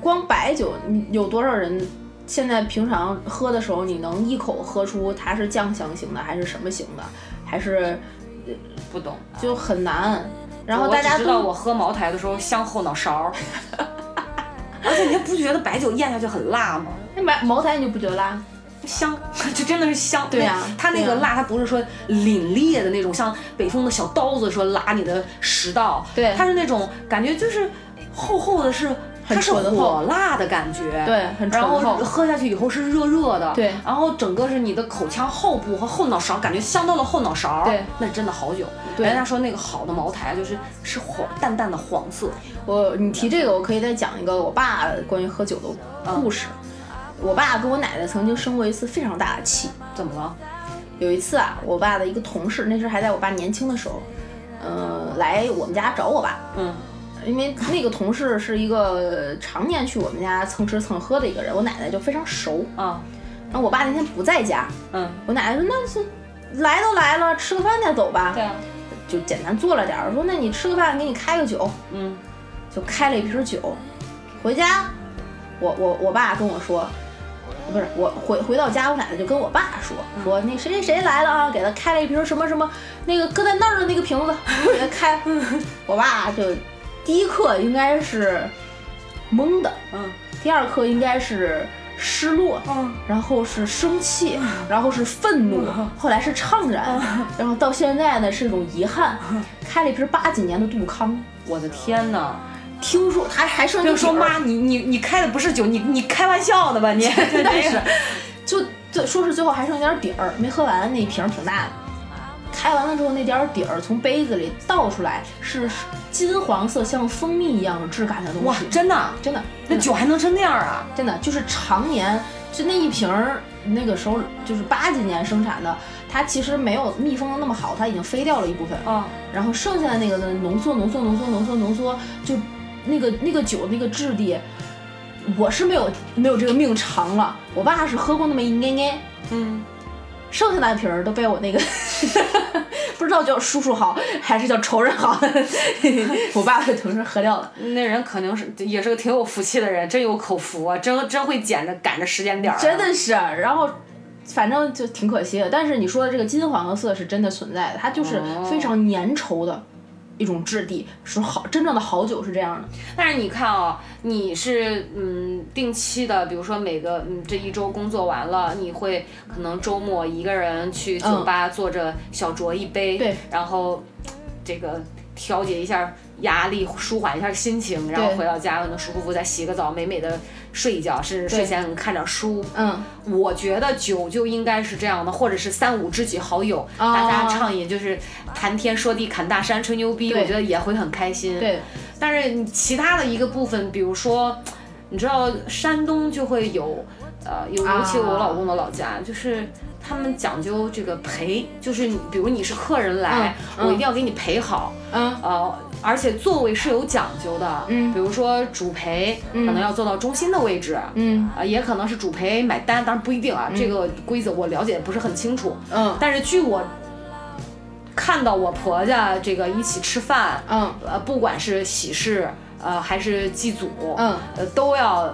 光白酒，你有多少人现在平常喝的时候，你能一口喝出它是酱香型的还是什么型的，还是不懂，就很难。然后大家知道我喝茅台的时候香后脑勺，而且你不觉得白酒咽下去很辣吗？那茅茅台你就不觉得辣？香，就真的是香。对呀，它那个辣，它不是说凛冽的那种，像北风的小刀子说拉你的食道。对，它是那种感觉，就是厚厚的，是它是火辣的感觉。对，很醇厚。然后喝下去以后是热热的。对，然后整个是你的口腔后部和后脑勺，感觉香到了后脑勺。对，那真的好酒。对，人家说那个好的茅台就是是黄淡淡的黄色。我你提这个，我可以再讲一个我爸关于喝酒的故事。我爸跟我奶奶曾经生过一次非常大的气，怎么了？有一次啊，我爸的一个同事，那时还在我爸年轻的时候，嗯，来我们家找我爸，嗯，因为那个同事是一个常年去我们家蹭吃蹭喝的一个人，我奶奶就非常熟啊。然后我爸那天不在家，嗯，我奶奶说那是来都来了，吃个饭再走吧。对，就简单做了点儿，说那你吃个饭，给你开个酒，嗯，就开了一瓶酒，回家，我我我爸跟我说。不是我回回到家，我奶奶就跟我爸说说那谁谁谁来了啊，给他开了一瓶什么什么，那个搁在那儿的那个瓶子，给他开。我爸就第一刻应该是懵的，嗯，第二刻应该是失落，嗯，然后是生气，然后是愤怒，后来是怅然，然后到现在呢是一种遗憾。开了一瓶八几年的杜康，我的天哪！听说还还剩就说妈，你你你开的不是酒，你你开玩笑的吧？你真是，就最说是最后还剩一点底儿没喝完，那瓶挺大的。开完了之后，那点底儿从杯子里倒出来是金黄色，像蜂蜜一样的质感的东西。哇，真的真的，那酒还能成那样啊？真的就是常年就那一瓶儿，那个时候就是八几年生产的，它其实没有密封的那么好，它已经飞掉了一部分。啊，然后剩下的那个呢，浓缩浓缩浓缩浓缩浓缩就。那个那个酒那个质地，我是没有没有这个命长了。我爸是喝过那么一捏捏，嗯，剩下那瓶儿都被我那个 不知道叫叔叔好还是叫仇人好。我爸被同事喝掉了。那人可能是也是个挺有福气的人，真有口福啊，真真会捡着赶着时间点儿啊。真的是，然后反正就挺可惜的。但是你说的这个金黄色是真的存在的，它就是哦非常粘稠的一种质地，是好真正的好酒是这样的。但是你看啊、你是嗯定期的，比如说每个嗯这一周工作完了，你会可能周末一个人去酒吧坐着小酌一杯，对，然后这个调节一下压力，舒缓一下心情，然后回到家可能舒舒服服再洗个澡，美美的睡一觉，甚至睡前看点书。嗯，我觉得酒就应该是这样的，或者是三五知己好友，哦大家畅饮，就是谈天说地、侃大山、吹牛逼，我觉得也会很开心。对，但是其他的一个部分，比如说，你知道山东就会有，呃，尤尤其我老公的老家，就是他们讲究这个陪，就是你比如你是客人来，我一定要给你陪好，嗯呃，而且座位是有讲究的，嗯比如说主陪可能要坐到中心的位置，嗯啊、也可能是主陪买单，当然不一定啊，这个规则我了解不是很清楚，嗯但是据我看到我婆家这个一起吃饭，嗯呃，不管是喜事，呃，还是祭祖，嗯呃，都要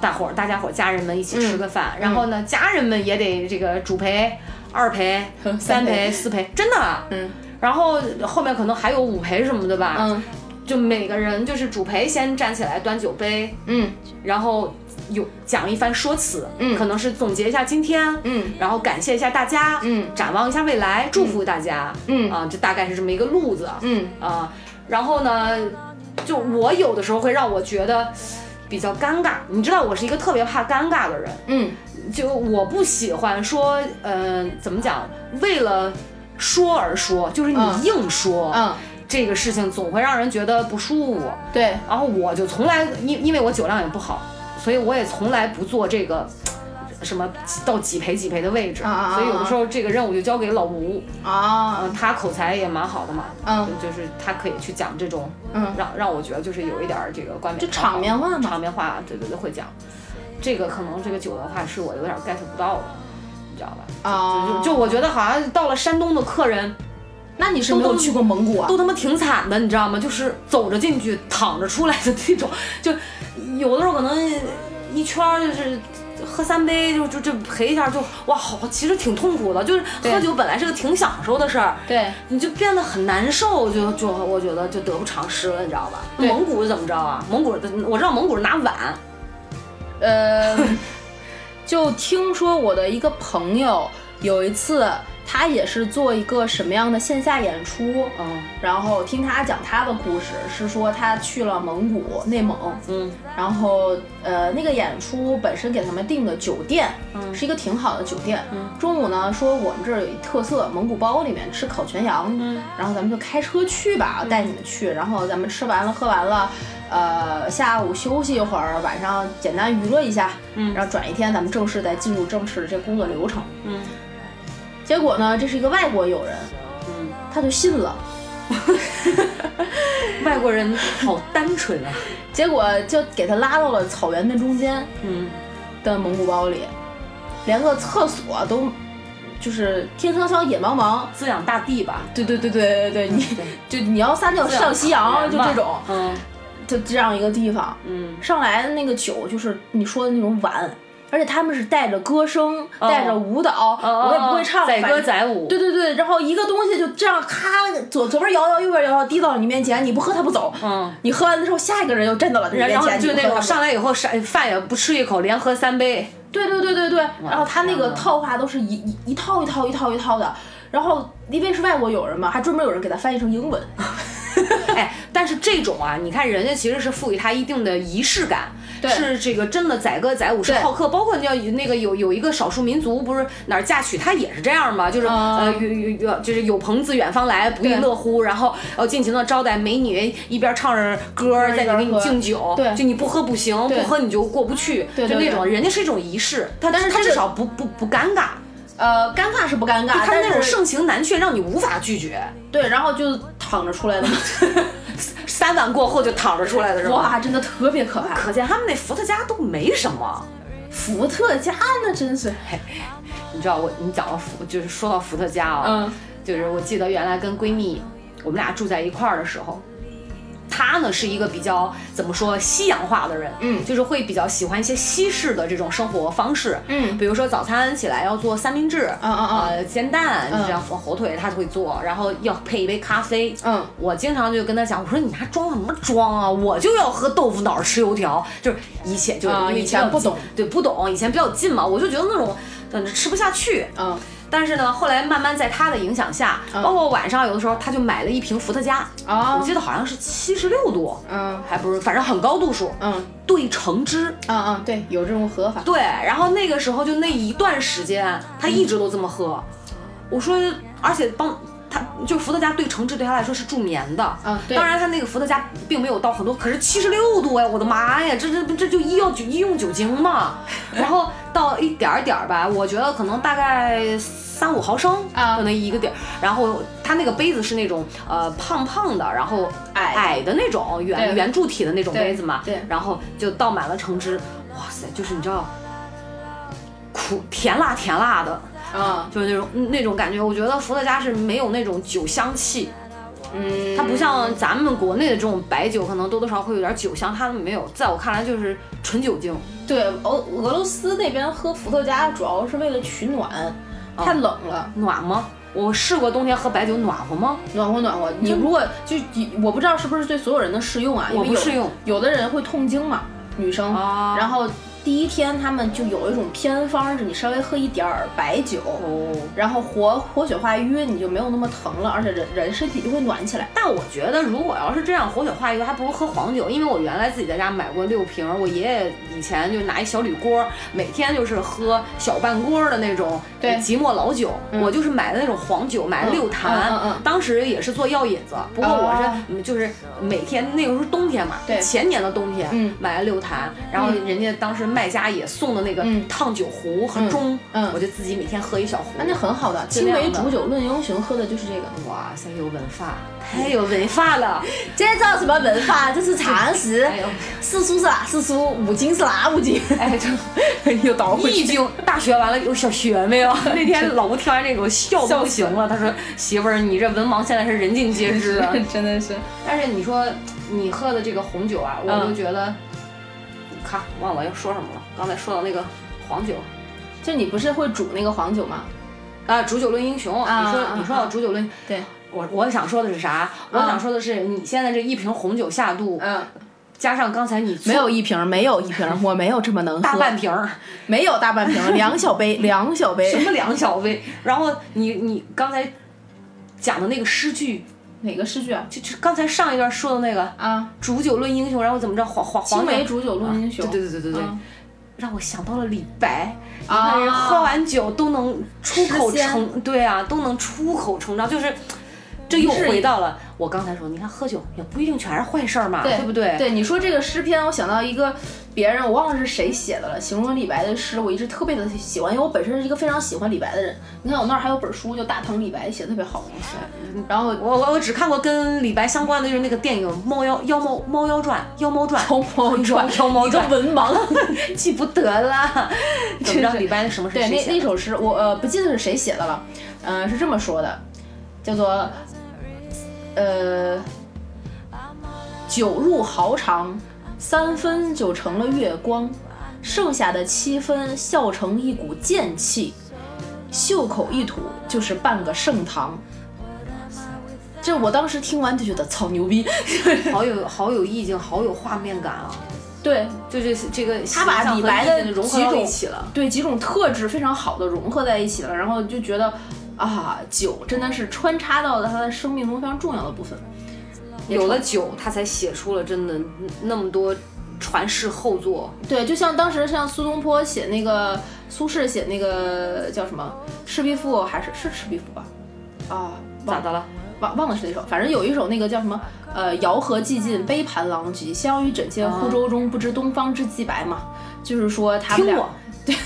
大伙儿、大家伙儿、家人们一起吃个饭。然后呢，家人们也得这个主陪、二陪、三三陪陪、四陪，真的。嗯然后后面可能还有五陪什么的吧。嗯就每个人就是主陪先站起来端酒杯，嗯然后有讲一番说辞，嗯可能是总结一下今天，嗯然后感谢一下大家，嗯展望一下未来，祝福大家，嗯啊，这大概是这么一个路子。嗯啊，然后呢，就我有的时候会让我觉得比较尴尬。你知道，我是一个特别怕尴尬的人，嗯就我不喜欢说，嗯、怎么讲，为了说而说，就是你嗯硬说、嗯，这个事情，总会让人觉得不舒服。对，然后我就从来，因因为我酒量也不好，所以我也从来不做这个。什么到几赔几赔的位置，所以有的时候这个任务就交给老吴，啊嗯，他口才也蛮好的嘛，嗯就是他可以去讲这种，嗯让让我觉得就是有一点儿这个冠冕就场面话嘛场面话，对对对，会讲。这个可能这个酒的话是我有点 get 不到的，你知道吧？啊，就就我觉得好像到了山东的客人那你是没有去过蒙古啊？都他妈挺惨的，你知道吗？就是走着进去，躺着出来的那种，就有的时候可能一圈儿就是。喝三杯就就就陪一下就哇好，其实挺痛苦的。就是喝酒本来是个挺享受的事儿，对，你就变得很难受，就就我觉得就得不偿失了，你知道吧？蒙古是怎么着啊？蒙古的我知道蒙古是拿碗，呃，就听说我的一个朋友有一次，他也是做一个什么样的线下演出，嗯然后听他讲他的故事，是说他去了蒙古内蒙，嗯。然后呃那个演出本身给他们订的酒店，嗯。是一个挺好的酒店。嗯。中午呢说我们这儿有一特色，蒙古包里面吃烤全羊，嗯。然后咱们就开车去吧，带你们去，然后咱们吃完了喝完了。呃，下午休息一会儿，晚上简单娱乐一下，嗯。然后转一天咱们正式再进入正式的这工作流程。嗯结果呢，这是一个外国友人，嗯，他就信了，外国人好单纯啊，结果就给他拉到了草原的中间，嗯的蒙古包里，连个厕所都就是天苍苍野茫茫。滋养大地吧，对对对对对对，你对就你要撒尿上夕阳，就这种，嗯就这样一个地方。嗯上来的那个酒就是你说的那种碗，而且他们是带着歌声，带着舞蹈，我也不会唱，载歌载舞，对对对，然后一个东西就这样咔左左边摇摇，右边摇摇，滴到你面前，你不喝他不走。嗯。你喝完之后，下一个人又站到了你然然后面前，就那种上来以后，饭饭也不吃一口，连喝三杯，对对对对对，然后他那个套话都是一一一套一套一套一套的，然后因为是外国友人嘛，还专门有人给他翻译成英文。哎，但是这种啊，你看人家其实是赋予它一定的仪式感，对是这个真的载歌载舞，是好客。包括你要那个有有一个少数民族，不是哪儿嫁娶，他也是这样嘛，就是、嗯呃有有有就是有朋自远方来，不亦乐乎，然后呃尽情的招待美女，一边唱着歌儿在给你敬酒，对就你不喝不行，不喝你就过不去，就那种对人家是一种仪式，他但是他至少不不不尴尬，呃，尴尬是不尴尬，他是那种盛情难却，让你无法拒绝。对，然后就躺着出来的，三碗过后就躺着出来的是吧？哇，真的特别可怕。可见他们那伏特加都没什么。伏特加那真是，你知道我，你讲到伏，就是说到伏特加啊，嗯就是我记得原来跟闺蜜我们俩住在一块儿的时候。她呢是一个比较怎么说西洋化的人，嗯。就是会比较喜欢一些西式的这种生活方式，嗯。比如说早餐起来要做三明治，嗯嗯嗯。呃煎蛋，嗯这样火火腿她会做，然后要配一杯咖啡，嗯。我经常就跟他讲，我说你还装什么装啊？我就要喝豆腐脑吃油条，就是以前就以前不懂。对，不懂，以前比较近嘛，我就觉得那种嗯吃不下去，嗯但是呢，后来慢慢在他的影响下，包括晚上有的时候他就买了一瓶伏特加，啊我记得好像是七十六度，嗯还不是，反正很高度数，嗯兑橙汁。嗯嗯，对，有这种喝法。对，然后那个时候就那一段时间，他一直都这么喝。我说，而且帮他就伏特加对橙汁对他来说是助眠的。嗯对当然他那个伏特加并没有到很多，可是七十六度哎，我的妈呀，这这这就医药酒医用酒精嘛。然后到一点儿点儿吧，我觉得可能大概三五毫升啊的那一个点儿。然后他那个杯子是那种呃胖胖的，然后矮矮的那种圆圆柱体的那种杯子嘛。对然后就倒满了橙汁，哇塞，就是你知道。苦甜辣甜辣的，嗯就是那种嗯那种感觉。我觉得伏特加是没有那种酒香气，嗯，它不像咱们国内的这种白酒，可能多多少少会有点酒香，它没有。在我看来就是纯酒精。对俄俄罗斯那边喝伏特加主要是为了取暖，太冷了，暖吗？我试过冬天喝白酒暖和吗？暖和暖和。你如果就我不知道是不是对所有人的适用啊，因为有我不适用有的人会痛经嘛，女生，啊然后第一天他们就有一种偏方是你稍微喝一点儿白酒。哦，然后活活血化瘀，你就没有那么疼了，而且人人身体就会暖起来。但我觉得如果要是这样活血化瘀，还不如喝黄酒，因为我原来自己在家买过六瓶，我爷爷以前就拿一小铝锅，每天就是喝小半锅的那种对。即墨老酒，我就是买的那种黄酒，买了六坛，嗯嗯嗯。当时也是做药引子，不过我是、就是每天那个时候是冬天嘛，对。前年的冬天，嗯。买了六坛，然后人家当时卖家也送的那个嗯烫酒壶和钟，嗯嗯我就自己每天喝一小壶，啊，那很好的，青梅煮酒论英雄，喝的就是这个。哇塞，有文化，太有文化了，这叫什么文化？这是常识。哎呦。四书是哪四书？五经是哪五经？哎，就 又倒回去。易经大学完了有小学没有？那天老吴听完这个，我笑的不行了。他说：“媳妇儿，你这文盲现在是人尽皆知啊。真的是。”但是你说你喝的这个红酒啊，我嗯就觉得，看忘了要说什么了。刚才说到那个黄酒就你不是会煮那个黄酒吗？啊，煮酒论英雄。啊你说啊你说到煮酒论，对，我我想说的是啥？我想说的是，你现在这一瓶红酒下肚，嗯，加上刚才你没有一瓶，没有一瓶，我没有这么能喝。大半瓶儿。没有大半瓶，两小杯，两小杯。什么两小杯？然后你你刚才讲的那个诗句，哪个诗句啊？就就刚才上一段说的那个啊，“煮酒论英雄”，然后怎么着黄黄黄青梅煮酒论英雄。对对对对对让我想到了李白。你啊看人喝完酒都能出口成，对啊，都能出口成章，就是。这又回到了我刚才说，你看喝酒也不一定全是坏事儿嘛，对不对？对，你说这个诗篇，我想到一个别人，我忘了是谁写的了，形容李白的诗，我一直特别的喜欢，因为我本身是一个非常喜欢李白的人。你看我那儿还有本书叫《大唐李白》，写的特别好。然后我我我只看过跟李白相关的，就是那个电影《猫妖妖猫猫妖传》《妖猫传》妖猫传，妖猫一个传文盲。记不得了。怎么着？是李白的什么是对，那？那首诗我呃不记得是谁写的了，嗯、是这么说的，叫做呃酒入豪肠，三分就成了月光，剩下的七分笑成一股剑气，袖口一吐就是半个盛唐。这我当时听完就觉得操牛逼，好有好有意境，好有画面感啊！对就这这个他把李白的融合到几种一起了。对几种特质非常好的融合在一起了，然后就觉得啊，酒真的是穿插到了他的生命中非常重要的部分。有了酒，他才写出了真的那么多传世后作。对，就像当时像苏东坡写那个苏轼写那个叫什么《赤壁赋》，还是是《赤壁赋》吧？啊，咋的了？忘忘了是哪首，反正有一首那个叫什么呃“遥河寂尽杯盘狼藉，相与枕藉湖舟中，不知东方之既白”嘛，就是说他们俩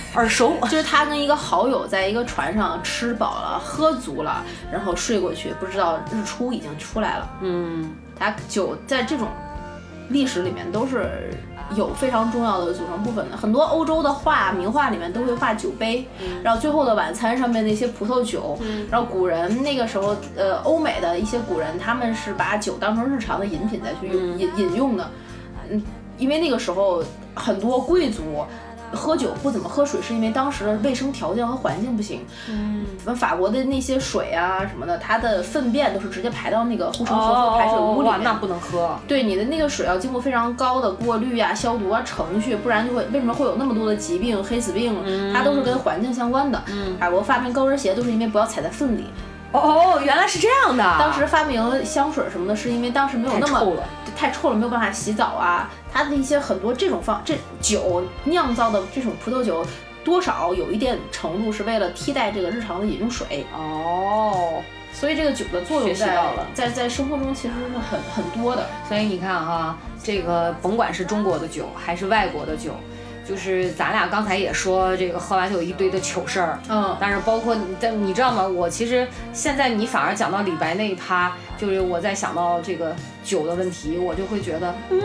耳熟。就是他跟一个好友在一个船上吃饱了喝足了，然后睡过去，不知道日出已经出来了。嗯，他酒在这种历史里面都是有非常重要的组成部分的。很多欧洲的画、名画里面都会画酒杯，然后《最后的晚餐》上面那些葡萄酒，然后古人那个时候，呃，欧美的一些古人他们是把酒当成日常的饮品再去饮饮用的，嗯，因为那个时候很多贵族。喝酒不怎么喝水，是因为当时的卫生条件和环境不行。嗯，法国的那些水啊什么的，它的粪便都是直接排到那个护城河和排水屋里面，那不能喝。对，你的那个水要经过非常高的过滤啊、消毒啊程序，不然就会为什么会有那么多的疾病、黑死病？它都是跟环境相关的。嗯法国发明高跟鞋都是因为不要踩在粪里。哦，原来是这样的。当时发明香水什么的，是因为当时没有那么太臭了，没有办法洗澡啊。它的一些很多这种方这酒酿造的这种葡萄酒，多少有一点程度是为了替代这个日常的饮用水。哦，所以这个酒的作用在在在生活中其实是很很多的。所以你看哈，这个甭管是中国的酒还是外国的酒。就是咱俩刚才也说这个喝完酒一堆的糗事儿，嗯，但是包括你，但你知道吗？我其实现在你反而讲到李白那一趴，就是我在想到这个酒的问题，我就会觉得，嗯，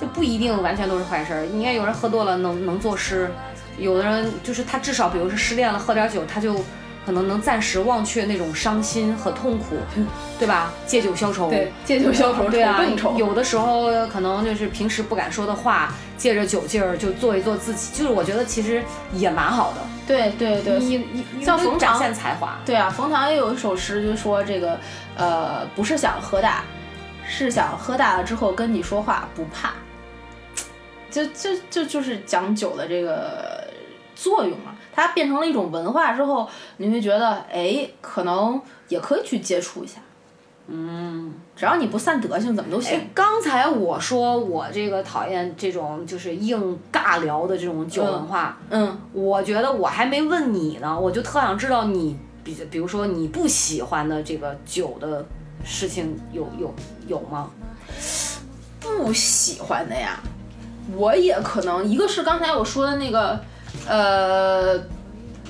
就不一定完全都是坏事儿。你看有人喝多了能能作诗，有的人就是他至少比如是失恋了喝点酒，他就。可能能暂时忘却那种伤心和痛苦，对吧？借酒消愁，对，借酒消愁，对啊。愁。有的时候可能就是平时不敢说的话，借着酒劲儿就做一做自己，就是我觉得其实也蛮好的。对对对，你你像冯展现才华。对啊，冯唐也有一首诗，就说这个呃，不是想喝大，是想喝大了之后跟你说话不怕。就就就就是讲酒的这个作用嘛。它变成了一种文化之后，你会觉得，哎，可能也可以去接触一下。嗯，只要你不散德性，怎么都行。刚才我说我这个讨厌这种就是硬尬聊的这种酒文化。嗯，我觉得我还没问你呢，我就特想知道你，比比如说你不喜欢的这个酒的事情有有有吗？不喜欢的呀，我也可能一个是刚才我说的那个。呃，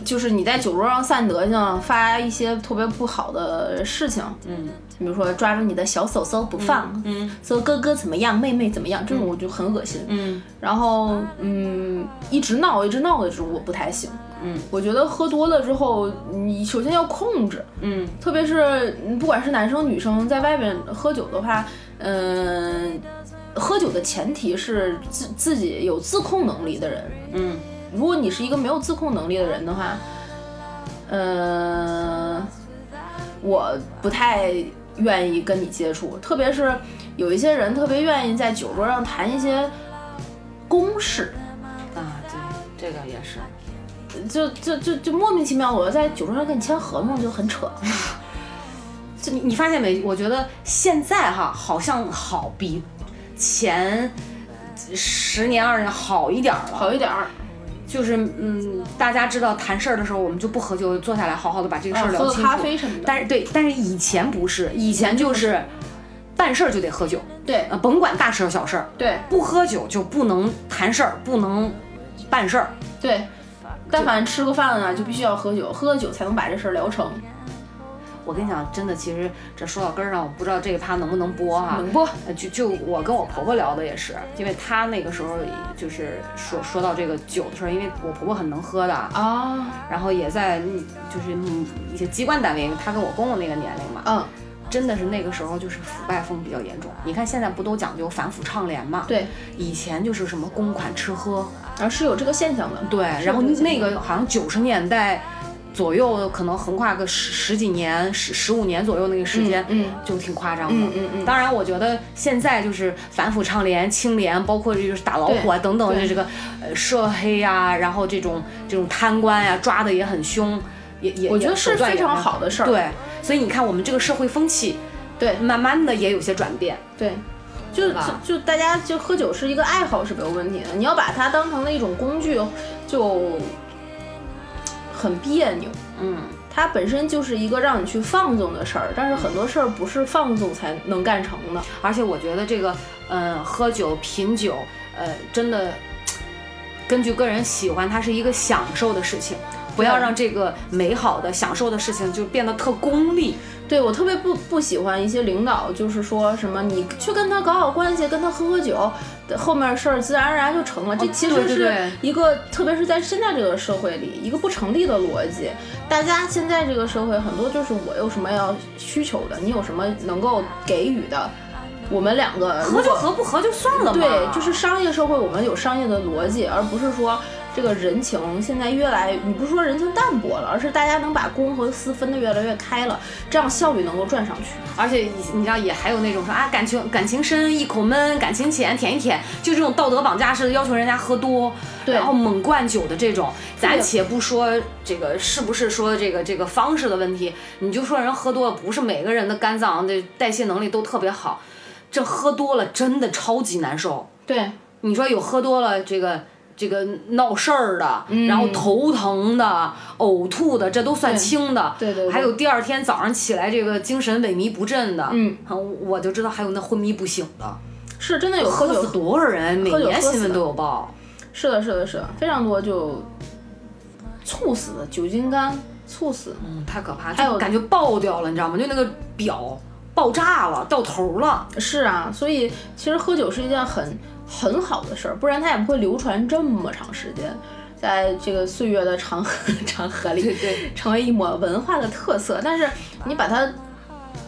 就是你在酒桌上散德性，发一些特别不好的事情，嗯，比如说抓着你的小手手不放，嗯，说哥哥怎么样，妹妹怎么样，这种我就很恶心，嗯，然后嗯，一直闹一直闹的这种我不太行，嗯，我觉得喝多了之后，你首先要控制，嗯，特别是不管是男生女生在外面喝酒的话，嗯，喝酒的前提是自自己有自控能力的人，嗯。如果你是一个没有自控能力的人的话，呃，我不太愿意跟你接触。特别是有一些人特别愿意在酒桌上谈一些公事啊，对，这个也是，就就就就莫名其妙，我要在酒桌上跟你签合同就很扯。就你你发现没？我觉得现在哈好像好比前十年二十年好一点了，好一点儿。就是嗯，大家知道谈事儿的时候，我们就不喝酒，坐下来好好的把这个事儿聊清楚。喝咖啡什么的。但是对，但是以前不是，以前就是办事儿就得喝酒。对，呃，甭管大事儿小事儿。对，不喝酒就不能谈事儿，不能办事儿。对，但凡吃个饭啊，就必须要喝酒，喝了酒才能把这事儿聊成。我跟你讲，真的，其实这说到根儿上，我不知道这个趴能不能播哈。能播。就就我跟我婆婆聊的也是，因为她那个时候就是说说到这个酒的事儿，因为我婆婆很能喝的啊，然后也在就是一些机关单位，她跟我公公那个年龄嘛，嗯，真的是那个时候就是腐败风比较严重。你看现在不都讲究反腐倡廉嘛？对，以前就是什么公款吃喝，啊是有这个现象的。对，然后那个好像九十年代。左右可能横跨个十十几年、十十五年左右那个时间，嗯，就挺夸张的。嗯嗯嗯。当然，我觉得现在就是反腐倡廉、清廉，包括就是打老虎啊等等的这个呃涉黑呀，然后这种这种贪官呀抓的也很凶，也也我觉得是非常好的事儿。对，所以你看我们这个社会风气，对，慢慢的也有些转变。对，就就就大家就喝酒是一个爱好是没有问题的，你要把它当成了一种工具，就。很别扭，嗯，它本身就是一个让你去放纵的事儿，但是很多事儿不是放纵才能干成的。而且我觉得这个，嗯，喝酒品酒，呃，真的根据个人喜欢，它是一个享受的事情，不要让这个美好的享受的事情就变得特功利。对我特别不不喜欢一些领导，就是说什么你去跟他搞好关系，跟他喝喝酒，后面事儿自然而然就成了。这其实是对对对一个，特别是在现在这个社会里，一个不成立的逻辑。大家现在这个社会很多就是我有什么要需求的，你有什么能够给予的，我们两个合就合，不合就算了嘛。对，就是商业社会，我们有商业的逻辑，而不是说这个人情现在越来，你不是说人情淡薄了，而是大家能把公和私分得越来越开了，这样效率能够转上去。而且你知道也还有那种说啊感情感情深一口闷，感情浅舔一舔，就这种道德绑架式的要求人家喝多，对然后猛灌酒的这种，咱且不说这个是不是说这个这个方式的问题，你就说人喝多了不是每个人的肝脏的代谢能力都特别好，这喝多了真的超级难受。对，你说有喝多了这个这个闹事儿的，嗯然后头疼的、呕吐的，这都算轻的。对对对还有第二天早上起来这个精神萎靡不振的，嗯，我就知道还有那昏迷不醒的，是真的有喝酒多少人，每年新闻都有报。是的，是的，是的，非常多就猝死的，酒精肝猝死。嗯，太可怕，还有感觉爆掉了，你知道吗？就那个表爆炸了，到头了。是啊，所以其实喝酒是一件很很好的事儿，不然它也不会流传这么长时间，在这个岁月的长河 长河里，对对成为一抹文化的特色。但是你把它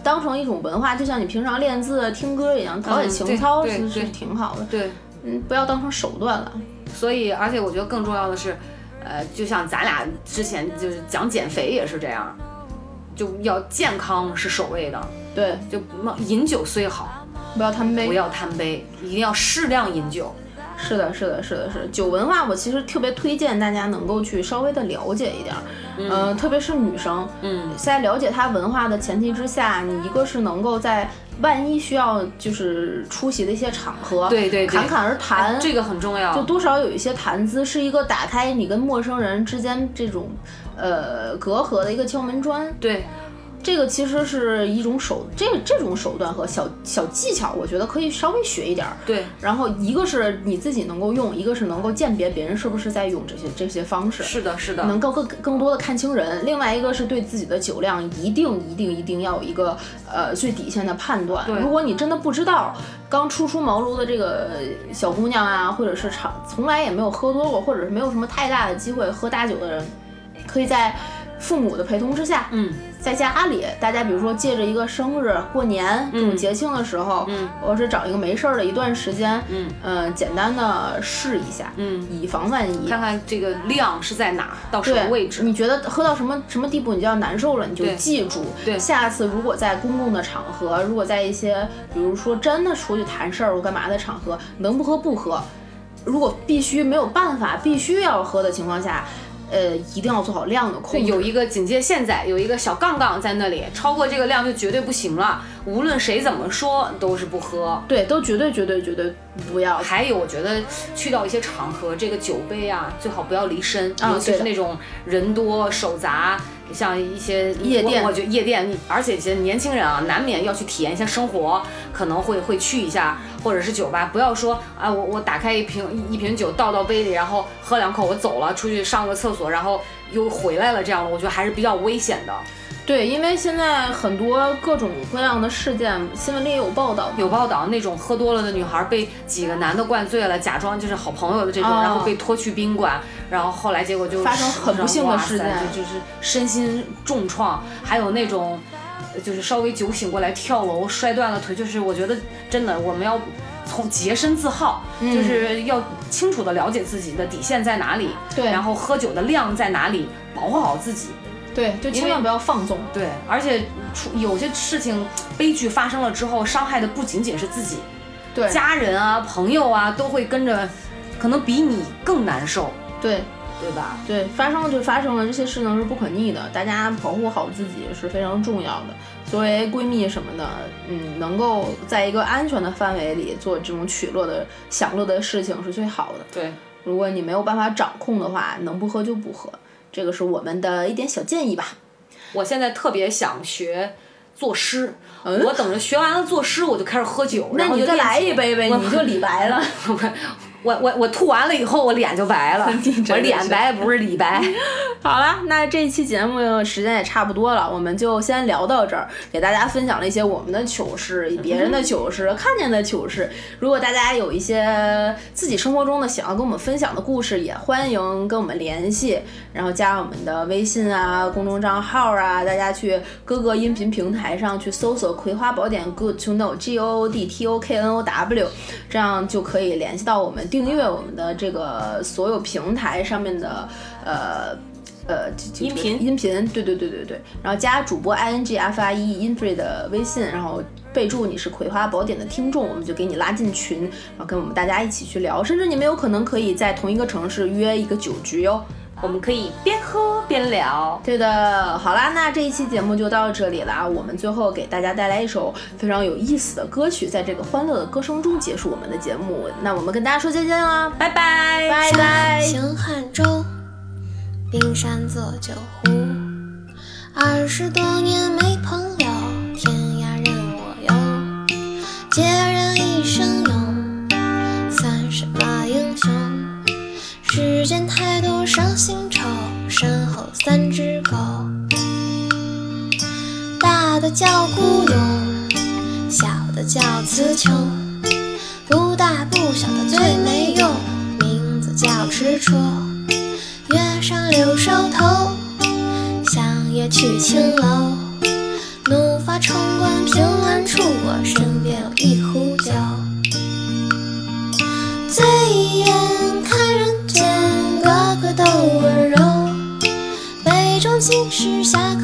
当成一种文化，就像你平常练字、听歌一样，陶冶情操，对对对是是挺好的。对，嗯，不要当成手段了。所以而且我觉得更重要的是，呃，就像咱俩之前就是讲减肥也是这样，就要健康是首位的，对，就那饮酒虽好，不要贪杯不。要贪杯，一定要适量饮酒。是的，是的，是的，是的酒文化，我其实特别推荐大家能够去稍微的了解一点儿，嗯、特别是女生，嗯，在了解它文化的前提之下，你一个是能够在万一需要就是出席的一些场合，对对对侃侃而谈，这个很重要。就多少有一些谈资，是一个打开你跟陌生人之间这种呃隔阂的一个敲门砖。对，这个其实是一种手，这这种手段和小小技巧，我觉得可以稍微学一点儿。对，然后一个是你自己能够用，一个是能够鉴别别人是不是在用这些这些方式，是的，是的，能够更更多的看清人。另外一个是对自己的酒量一定一定一定要有一个呃最底线的判断。对如果你真的不知道，刚初出茅庐的这个小姑娘啊，或者是长从来也没有喝多过，或者是没有什么太大的机会喝大酒的人，可以在父母的陪同之下，嗯，在家里，大家比如说借着一个生日、过年这种节庆的时候，嗯，或者找一个没事儿的一段时间，嗯呃简单的试一下，嗯，以防万一。看看这个量是在哪，到什么，位置。你觉得喝到什么什么地步，你就要难受了，你就记住。对下次如果在公共的场合，如果在一些比如说真的出去谈事儿或干嘛的场合，能不喝不喝。如果必须没有办法，必须要喝的情况下，呃，一定要做好量的控，制。有一个警戒线在，有一个小杠杠在那里，超过这个量就绝对不行了。无论谁怎么说，都是不喝。对，都绝对绝对绝对不要。还有，我觉得去到一些场合，这个酒杯啊，最好不要离身，啊尤其是那种人多手杂，像一些夜店我我觉得夜店，而且一些年轻人啊，难免要去体验一下生活，可能会会去一下，或者是酒吧，不要说啊，我我打开一瓶一一瓶酒倒到杯里，然后喝两口我走了，出去上个厕所，然后又回来了，这样的我觉得还是比较危险的。对，因为现在很多各种各样的事件，新闻里也有报道。有报道那种喝多了的女孩被几个男的灌醉了，假装就是好朋友的这种，哦然后被拖去宾馆，然后后来结果就发生很不幸的事件就就是身心重创，还有那种呃就是稍微酒醒过来跳楼摔断了腿，就是我觉得真的我们要。从洁身自好，嗯就是要清楚的了解自己的底线在哪里，对然后喝酒的量在哪里，保护好自己。对，就千万不要放纵。对，而且出有些事情悲剧发生了之后，伤害的不仅仅是自己，对，家人啊、朋友啊都会跟着，可能比你更难受，对对吧？对，发生了就发生了，这些事情是不可逆的，大家保护好自己是非常重要的。作为闺蜜什么的，嗯，能够在一个安全的范围里做这种取乐的、享乐的事情是最好的。对，如果你没有办法掌控的话，能不喝就不喝，这个是我们的一点小建议吧。我现在特别想学作诗，嗯我等着学完了作诗，我就开始喝酒，那你就再来一杯呗，你就李白了。我 我我我吐完了以后，我脸就白了，我脸白不是李白。好了，那这期节目时间也差不多了，我们就先聊到这儿，给大家分享了一些我们的糗事、别人的糗事、看见的糗事。如果大家有一些自己生活中的想要跟我们分享的故事，也欢迎跟我们联系，然后加我们的微信啊、公众账号啊，大家去各个音频平台上去搜索《葵花宝典 Good to Know》G O O D T O K N O W，这样就可以联系到我们，订阅我们的这个所有平台上面的呃。呃，音频音频，对对对对对，然后加主播 i n g f i e infree 的微信，然后备注你是《葵花宝典》的听众，我们就给你拉进群，然后跟我们大家一起去聊，甚至你们有可能可以在同一个城市约一个酒局哟，我们可以边喝边聊。对的，好啦，那这一期节目就到这里啦，我们最后给大家带来一首非常有意思的歌曲，在这个欢乐的歌声中结束我们的节目，那我们跟大家说再见啦，拜拜，拜拜。行汉州。冰山做酒壶，二十多年没朋友，天涯任我游。孑然一身勇，算什么英雄？世间太多伤心愁，身后三只狗。大的叫孤勇，小的叫词穷，不大不小的最没用，名字叫执着。月上柳梢头，向夜去青楼。怒发冲冠凭栏处，我身边有一壶酒。醉杯中尽是侠